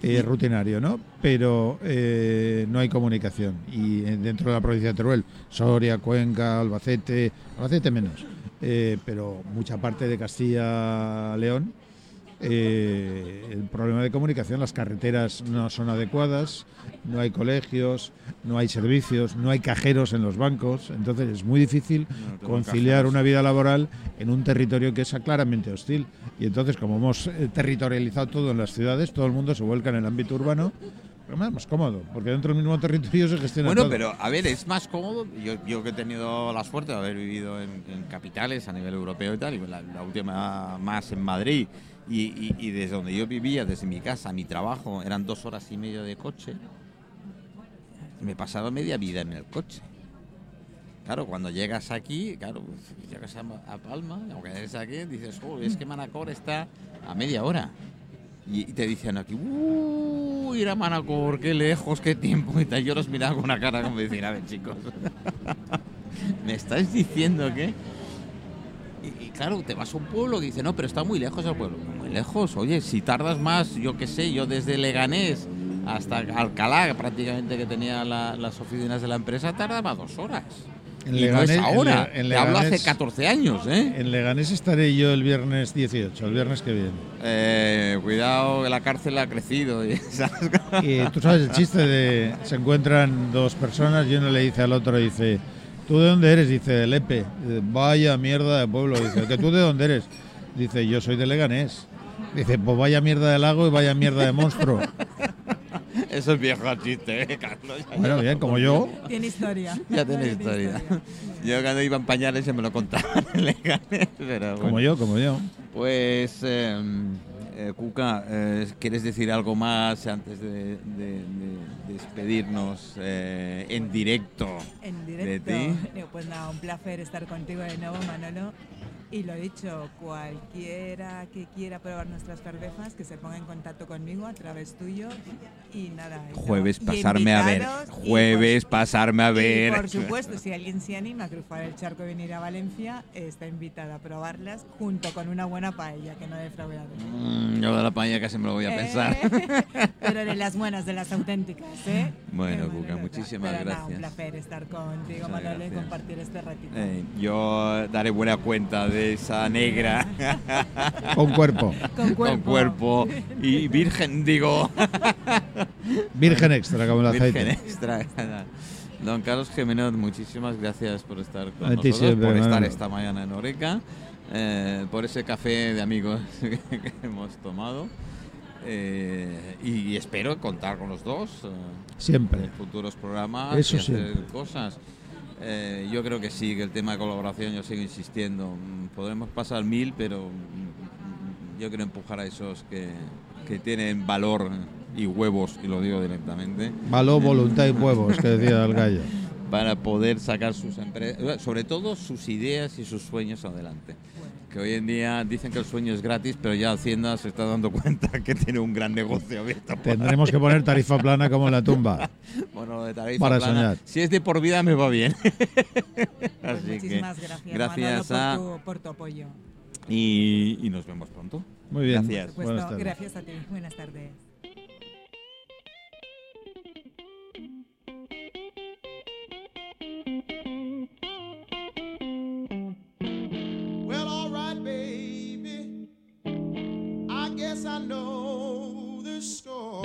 [SPEAKER 4] eh, rutinario, ¿no? Pero eh, no hay comunicación. Y eh, dentro de la provincia de Teruel, Soria, Cuenca, Albacete, Albacete menos, eh, pero mucha parte de Castilla-León, eh, el problema de comunicación, las carreteras no son adecuadas, no hay colegios, no hay servicios, no hay cajeros en los bancos, entonces es muy difícil
[SPEAKER 3] No,
[SPEAKER 4] conciliar
[SPEAKER 3] cajeros.
[SPEAKER 4] una vida laboral en un territorio que es claramente hostil. Y entonces, como hemos eh, territorializado todo en las ciudades, todo el mundo se vuelca en el ámbito urbano, pero más, más cómodo, porque dentro del mismo territorio se gestiona
[SPEAKER 3] Bueno,
[SPEAKER 4] todo.
[SPEAKER 3] pero a ver, es más cómodo. Yo, yo que he tenido la suerte de haber vivido en, en capitales a nivel europeo y tal, y la, la última más en Madrid, y, desde donde yo vivía, desde mi casa mi trabajo, eran dos horas y media de coche. Me he pasado media vida en el coche. Claro, cuando llegas aquí, claro, llegas a, Palma, aunque eres aquí, dices, oh, es que Manacor está a media hora. Y, y te dicen aquí, uh, ir a Manacor, qué lejos, qué tiempo. Y tal. yo los miraba con una cara como decir, a ver, chicos, ¿me estáis diciendo que...? Y, y claro, te vas a un pueblo que dice, no, pero está muy lejos el pueblo. Muy lejos, oye, si tardas más, yo qué sé, yo desde Leganés hasta Alcalá, prácticamente que tenía la- las oficinas de la empresa, tardaba dos horas.
[SPEAKER 4] En
[SPEAKER 3] y
[SPEAKER 4] Leganés-
[SPEAKER 3] no es ahora,
[SPEAKER 4] en
[SPEAKER 3] te hablo hace
[SPEAKER 4] Leganés-
[SPEAKER 3] 14 años, ¿eh?
[SPEAKER 4] En Leganés estaré yo el viernes 18, el viernes que viene.
[SPEAKER 3] Eh, cuidado, que la cárcel ha crecido. y.
[SPEAKER 4] Y tú sabes el chiste de se encuentran dos personas y uno le dice al otro, dice, ¿tú de dónde eres? Dice, Lepe. Dice, Vaya mierda de pueblo. Dice, ¿que tú de dónde eres? Dice, yo soy de Leganés. Dice, pues vaya mierda de lago y vaya mierda de monstruo.
[SPEAKER 3] Eso es viejo chiste, ¿eh, Carlos?
[SPEAKER 4] Bueno, bien, como yo.
[SPEAKER 5] Tiene historia.
[SPEAKER 3] ya tiene historia. Yo cuando iba en pañales se me lo contaban pero bueno.
[SPEAKER 4] Como yo, como yo.
[SPEAKER 3] Pues, eh, eh, Cuca, eh, ¿quieres decir algo más antes de, de- de despedirnos eh, en directo?
[SPEAKER 5] En
[SPEAKER 3] de
[SPEAKER 5] directo.
[SPEAKER 3] ti?
[SPEAKER 5] Digo, Pues nada, un placer estar contigo de nuevo, Manolo. Y lo dicho, cualquiera que quiera probar nuestras cervezas, que se ponga en contacto conmigo a través tuyo. Y nada. y
[SPEAKER 3] Jueves
[SPEAKER 5] no, y
[SPEAKER 3] pasarme a ver.
[SPEAKER 5] y por
[SPEAKER 3] Jueves pasarme a
[SPEAKER 5] Y
[SPEAKER 3] ver.
[SPEAKER 5] por supuesto, si alguien se anima a cruzar el charco y venir a Valencia, está invitada a probarlas junto con una buena paella, que no defraudaré.
[SPEAKER 3] Mm, yo de la paella casi me lo voy a pensar.
[SPEAKER 5] Eh, pero de las buenas, de las auténticas, ¿eh?
[SPEAKER 3] Bueno, Cuca, muchísimas
[SPEAKER 5] pero
[SPEAKER 3] gracias.
[SPEAKER 5] un placer estar contigo, Manolo, y compartir este ratito.
[SPEAKER 3] Eh, yo daré buena cuenta de esa negra
[SPEAKER 4] Con cuerpo.
[SPEAKER 5] con cuerpo.
[SPEAKER 3] con cuerpo y virgen, digo,
[SPEAKER 4] Virgen extra, como el
[SPEAKER 3] virgen
[SPEAKER 4] aceite.
[SPEAKER 3] extra. Don Carlos Jiménez, muchísimas gracias por estar con
[SPEAKER 4] A
[SPEAKER 3] nosotros,
[SPEAKER 4] siempre,
[SPEAKER 3] por estar esta mañana en Oreca, eh, por ese café de amigos que, que hemos tomado. eh, y espero contar con los dos eh,
[SPEAKER 4] Siempre.
[SPEAKER 3] en futuros programas
[SPEAKER 4] Eso
[SPEAKER 3] y hacer
[SPEAKER 4] siempre.
[SPEAKER 3] cosas. Eh, yo creo que sí, que el tema de colaboración, yo sigo insistiendo, mm, podremos pasar mil, pero mm, yo quiero empujar a esos que, que tienen valor y huevos, y lo digo directamente,
[SPEAKER 4] Valor, voluntad y huevos, que decía el gallo.
[SPEAKER 3] para poder sacar sus empresas, sobre todo sus ideas y sus sueños adelante. Que hoy en día dicen que el sueño es gratis, pero ya Hacienda se está dando cuenta que tiene un gran negocio abierto.
[SPEAKER 4] Tendremos que poner tarifa plana como en la tumba.
[SPEAKER 3] Bueno, lo de tarifa
[SPEAKER 4] Para
[SPEAKER 3] plana,
[SPEAKER 4] soñar.
[SPEAKER 3] si es de por vida me va bien.
[SPEAKER 5] Pues
[SPEAKER 3] Así que
[SPEAKER 5] muchísimas gracias,
[SPEAKER 3] gracias
[SPEAKER 5] Manolo,
[SPEAKER 3] a
[SPEAKER 5] por, tu, por tu apoyo.
[SPEAKER 3] y, y nos vemos pronto.
[SPEAKER 4] Muy bien.
[SPEAKER 3] Gracias.
[SPEAKER 5] Por supuesto, gracias a ti. Buenas tardes.
[SPEAKER 6] baby. I guess I know the story.